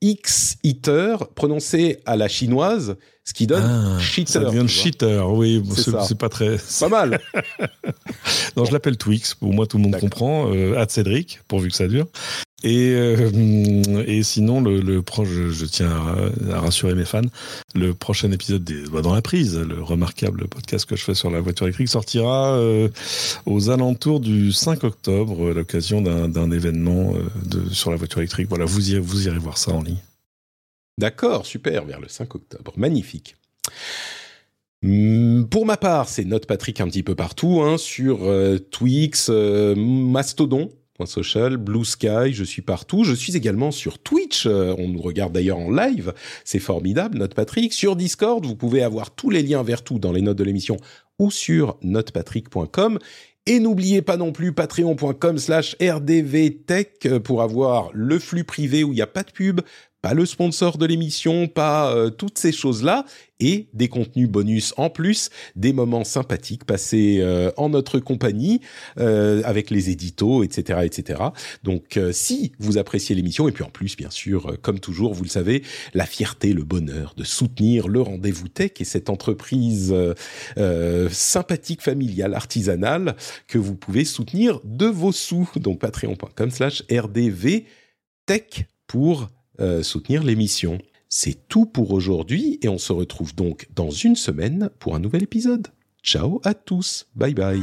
X Eater prononcé à la chinoise ce qui donne ah, cheater. Ça devient cheater, oui. C'est pas très. Pas mal. non, je l'appelle Twix. Pour moi, tout le monde comprend. Euh, Cédric, pourvu que ça dure. Et, euh, et sinon, le, le je, tiens à, rassurer mes fans, le prochain épisode des bah, dans la prise, le remarquable podcast que je fais sur la voiture électrique, sortira euh, aux alentours du 5 octobre, à l'occasion d'un événement euh, sur la voiture électrique. Voilà, vous irez, vous irez voir ça en ligne. D'accord, super, vers le 5 octobre. Magnifique. Hmm, pour ma part, c'est Note Patrick un petit peu partout, hein, sur euh, Twix, Mastodon, Social, Blue Sky, je suis partout. Je suis également sur Twitch. Euh, on nous regarde d'ailleurs en live. C'est formidable, Note Patrick. Sur Discord, vous pouvez avoir tous les liens vers tout dans les notes de l'émission ou sur notepatrick.com. Et n'oubliez pas non plus patreon.com slash rdvtech pour avoir le flux privé où il n'y a pas de pub, pas le sponsor de l'émission, pas euh, toutes ces choses-là, et des contenus bonus en plus, des moments sympathiques passés euh, en notre compagnie, euh, avec les éditos, etc., etc. Donc, si vous appréciez l'émission, et puis en plus, bien sûr, comme toujours, vous le savez, la fierté, le bonheur de soutenir le rendez-vous tech et cette entreprise sympathique, familiale, artisanale, que vous pouvez soutenir de vos sous. Donc, patreon.com slash rdv tech pour euh, soutenir l'émission. C'est tout pour aujourd'hui et on se retrouve donc dans une semaine pour un nouvel épisode. Ciao à tous, bye bye.